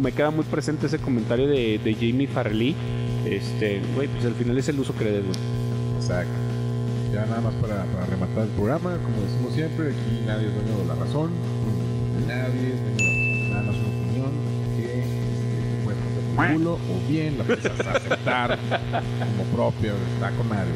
S1: me queda muy presente ese comentario de, de Jamie Farley. Este, güey, pues al final es el uso que le des.
S2: Exacto. Ya nada más para, rematar el programa, como decimos siempre, aquí nadie es dueño de la razón, nadie es dueño la razón, nada más culo o bien la puedes aceptar como propia, está con madre.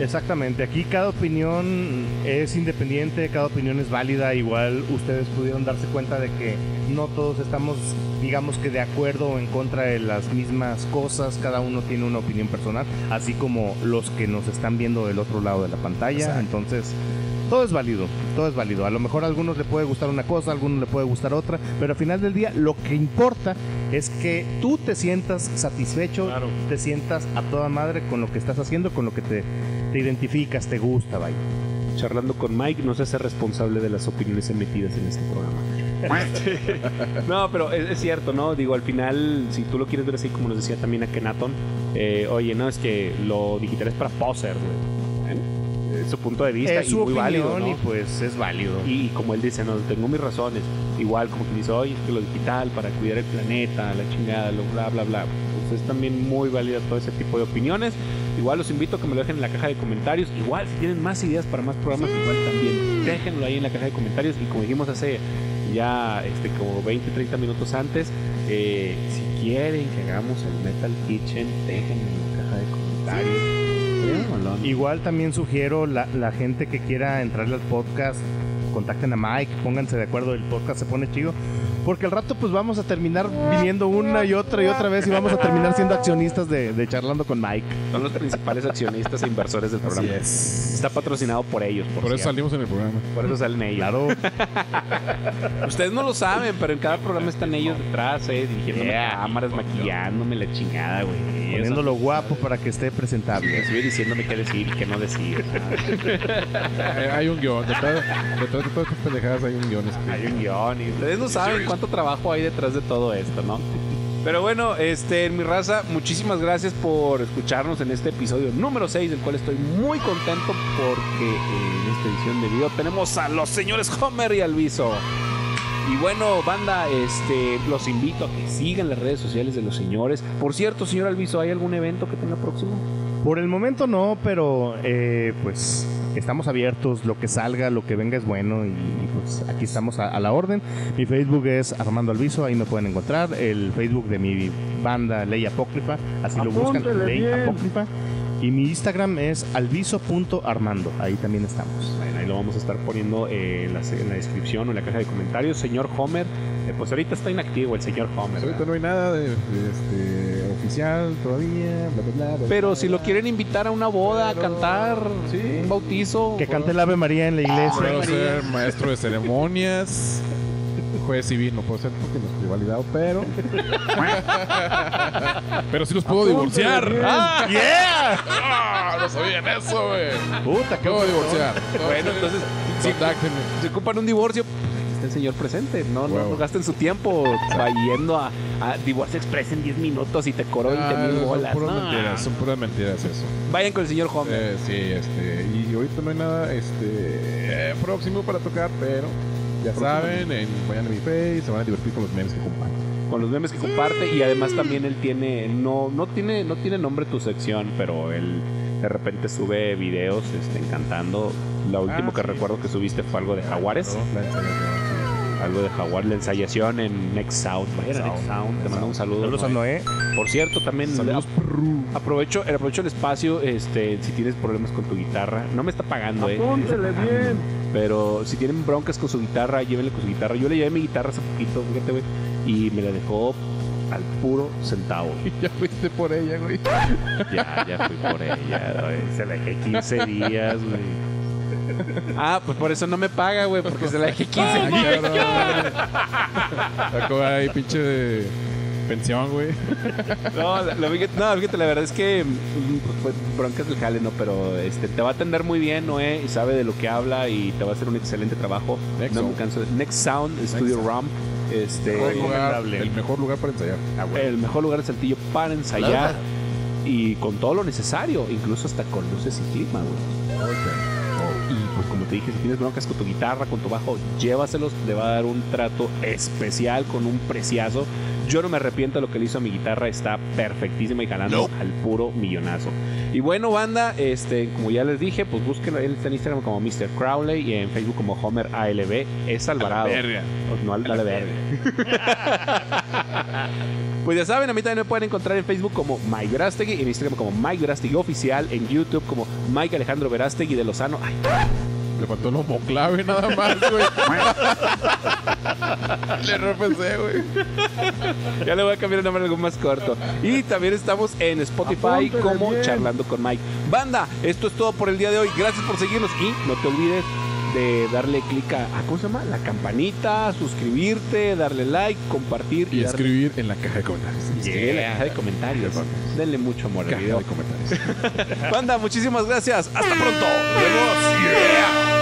S4: Exactamente, aquí cada opinión es independiente, cada opinión es válida, igual ustedes pudieron darse cuenta de que no todos estamos, digamos que de acuerdo o en contra de las mismas cosas, cada uno tiene una opinión personal, así como los que nos están viendo del otro lado de la pantalla,
S2: Exacto.
S4: entonces todo es válido, todo es válido, a lo mejor a algunos le puede gustar una cosa, a algunos le puede gustar otra, pero al final del día lo que importa es que tú te sientas satisfecho,
S1: Claro.
S4: te sientas a toda madre con lo que estás haciendo, con lo que te, te identificas, te gusta, vaya.
S1: Charlando con Mike, no se hace responsable de las opiniones emitidas en este programa. no, pero es, es cierto, ¿no? Digo, al final, si tú lo quieres ver así, como nos decía también a Kenaton, eh, oye, no, es que lo digital es para poser, güey. Es su punto de vista
S4: es
S1: y
S4: su
S1: muy
S4: opinión
S1: válido, ¿no?
S4: y pues es válido.
S1: Y como él dice, no, tengo mis razones. Igual como que dice, oye, es que lo digital para cuidar el planeta, la chingada, lo bla, bla, bla. Pues es también muy válida todo ese tipo de opiniones. Igual los invito a que me lo dejen en la caja de comentarios. Igual si tienen más ideas para más programas, igual también déjenlo ahí en la caja de comentarios. Y como dijimos hace ya este, como 20, 30 minutos antes, eh, si quieren que hagamos el Metal Kitchen, déjenlo en la caja de comentarios.
S4: Igual también sugiero la, la gente que quiera entrarle al podcast, contacten a Mike, pónganse de acuerdo, el podcast se pone chido. Porque al rato pues vamos a terminar viniendo una y otra y otra vez y vamos a terminar siendo accionistas de, de charlando con Mike.
S1: Son los principales accionistas e inversores del programa.
S2: es.
S1: Está patrocinado por ellos. Por,
S2: Por eso salimos en el programa.
S1: Por eso salen ellos.
S4: Claro,
S1: Ustedes no lo saben, pero en cada programa están ellos detrás, eh, dirigiéndome
S4: Yeah.
S1: cámaras, maquillándome la chingada, güey.
S4: poniéndolo guapo para que esté presentable.
S1: Estoy diciéndome qué decir y qué no decir.
S2: Hay, hay un guion, detrás, detrás de todas estas pendejadas hay un guion. escrito.
S1: hay un guion y ustedes no saben cuánto trabajo hay detrás de todo esto, ¿no? Pero bueno, este, en mi raza, muchísimas gracias por escucharnos en este episodio número 6, del cual estoy muy contento porque en esta edición de video tenemos a los señores Homer y Alviso. Y bueno, banda, este, los invito a que sigan las redes sociales de los señores. Por cierto, señor Alviso, ¿hay algún evento que tenga próximo?
S4: Por el momento no, pero eh, pues estamos abiertos, lo que salga, lo que venga es bueno y, y, pues aquí estamos a, a la orden. Mi Facebook es Armando Alviso, ahí me pueden encontrar. El Facebook de mi banda Ley Apócrifa, así lo buscan, Ley
S1: bien.
S4: Apócrifa. Y mi Instagram es alviso.armando, ahí también estamos.
S1: Bueno, ahí lo vamos a estar poniendo eh, en, la, en la descripción o en la caja de comentarios. Señor Homer, eh, pues ahorita está inactivo el señor Homer.
S2: Pues ahorita
S1: ¿verdad?
S2: no hay nada de, de, este, oficial todavía, bla, bla, bla, bla,
S1: Pero
S2: bla,
S1: si lo quieren invitar a una boda,
S2: Pero-
S1: a cantar,
S2: sí.
S1: un bautizo,
S4: Que cante el Ave María en la iglesia.
S2: Puedo ser maestro de ceremonias. juez civil no puedo ser porque no estoy validado, pero. pero sí los puedo divorciar.
S4: ¡Ah! ¡Yeah!
S2: ¡Ah! No sabían eso, güey.
S4: Puta, qué
S2: Puedo divorciar.
S1: Bueno, entonces, si, si ocupan un divorcio, está el señor presente. No, no,
S2: Huevo.
S1: no gasten su tiempo yendo a, a Divorce Express en 10 minutos y te cobro 20
S2: Ah,
S1: mil
S2: son
S1: bolas.
S2: puras
S1: No.
S2: mentiras, son puras mentiras eso.
S1: Vayan con el señor Homer.
S2: Eh, sí, este, y ahorita no hay nada este, eh, próximo para tocar, pero ya saben, en, vayan a mi face, se van a divertir con los memes que comparto.
S1: con los memes que comparte y además también él tiene no no tiene no tiene nombre tu sección pero él de repente sube videos este, cantando lo último
S4: Ah,
S1: que
S4: sí.
S1: recuerdo que subiste fue algo de Jaguares
S2: La
S1: algo de Jaguar la ensayación en Next Sound a Next Sound te mando un saludo
S4: Saludos a
S1: Noé. Por cierto también
S2: perru.
S1: aprovecho aprovecho el espacio este si tienes problemas con tu guitarra no me está pagando eh
S4: bien.
S1: pero si tienen broncas con su guitarra, llévenle con su guitarra. Yo le llevé mi guitarra hace poquito, fíjate, güey, y me la dejó al puro centavo.
S2: Ya fuiste por ella, güey.
S1: Ya, ya fui por ella, güey. Se la dejé 15 días, güey. Ah, pues por eso no me paga, güey, porque se la dejé 15
S2: Ay,
S1: días.
S2: cabrón. Sacó ahí pinche pensión, güey.
S1: No, la- la- fíjate, no, fíjate, la verdad es que mm, pues, fue broncas del jale, ¿no? Pero este, te va a atender muy bien, Noé, y sabe de lo que habla y te va a hacer un excelente trabajo.
S2: Next
S1: no me
S2: Sound.
S1: canso de- Next Sound Studio. RAM. Este,
S2: El mejor lugar-
S4: Recomendable.
S2: el mejor lugar para ensayar.
S1: el mejor lugar de Saltillo para ensayar y con todo lo necesario, incluso hasta con luces y clima, güey. Pues como te dije, si tienes broncas con tu guitarra, con tu bajo, llévaselos, le va a dar un trato especial con un preciazo. Yo no me arrepiento de lo que le hizo a mi guitarra, está perfectísima y jalando al puro millonazo. Y bueno, banda, este, como ya les dije, pues búsquenlo, él está en Instagram como Mr. Crowley y en Facebook como Homer ALB, es Alvarado. No, al-. Pues ya saben, a mí también me pueden encontrar en Facebook como Mike Verástegui, en Instagram como Mike Verástegui Oficial, en YouTube como Mike Alejandro Verástegui de Lozano. Ay,
S2: Le faltó el homoclave nada más, güey. Le repensé, güey.
S1: ya le voy a cambiar el nombre a algo más corto. Y también estamos en Spotify como Charlando con Mike. Banda, esto es todo por el día de hoy. Gracias por seguirnos y no te olvides de darle clic a, a- ¿cómo se llama? La campanita, suscribirte, darle like, compartir
S2: Y
S1: darle-
S2: escribir en la caja de comentarios.
S1: Sí, en la caja de comentarios. Denle mucho amor al video.
S2: de comentarios.
S1: Banda, muchísimas gracias. Hasta pronto. Nos vemos. Yeah.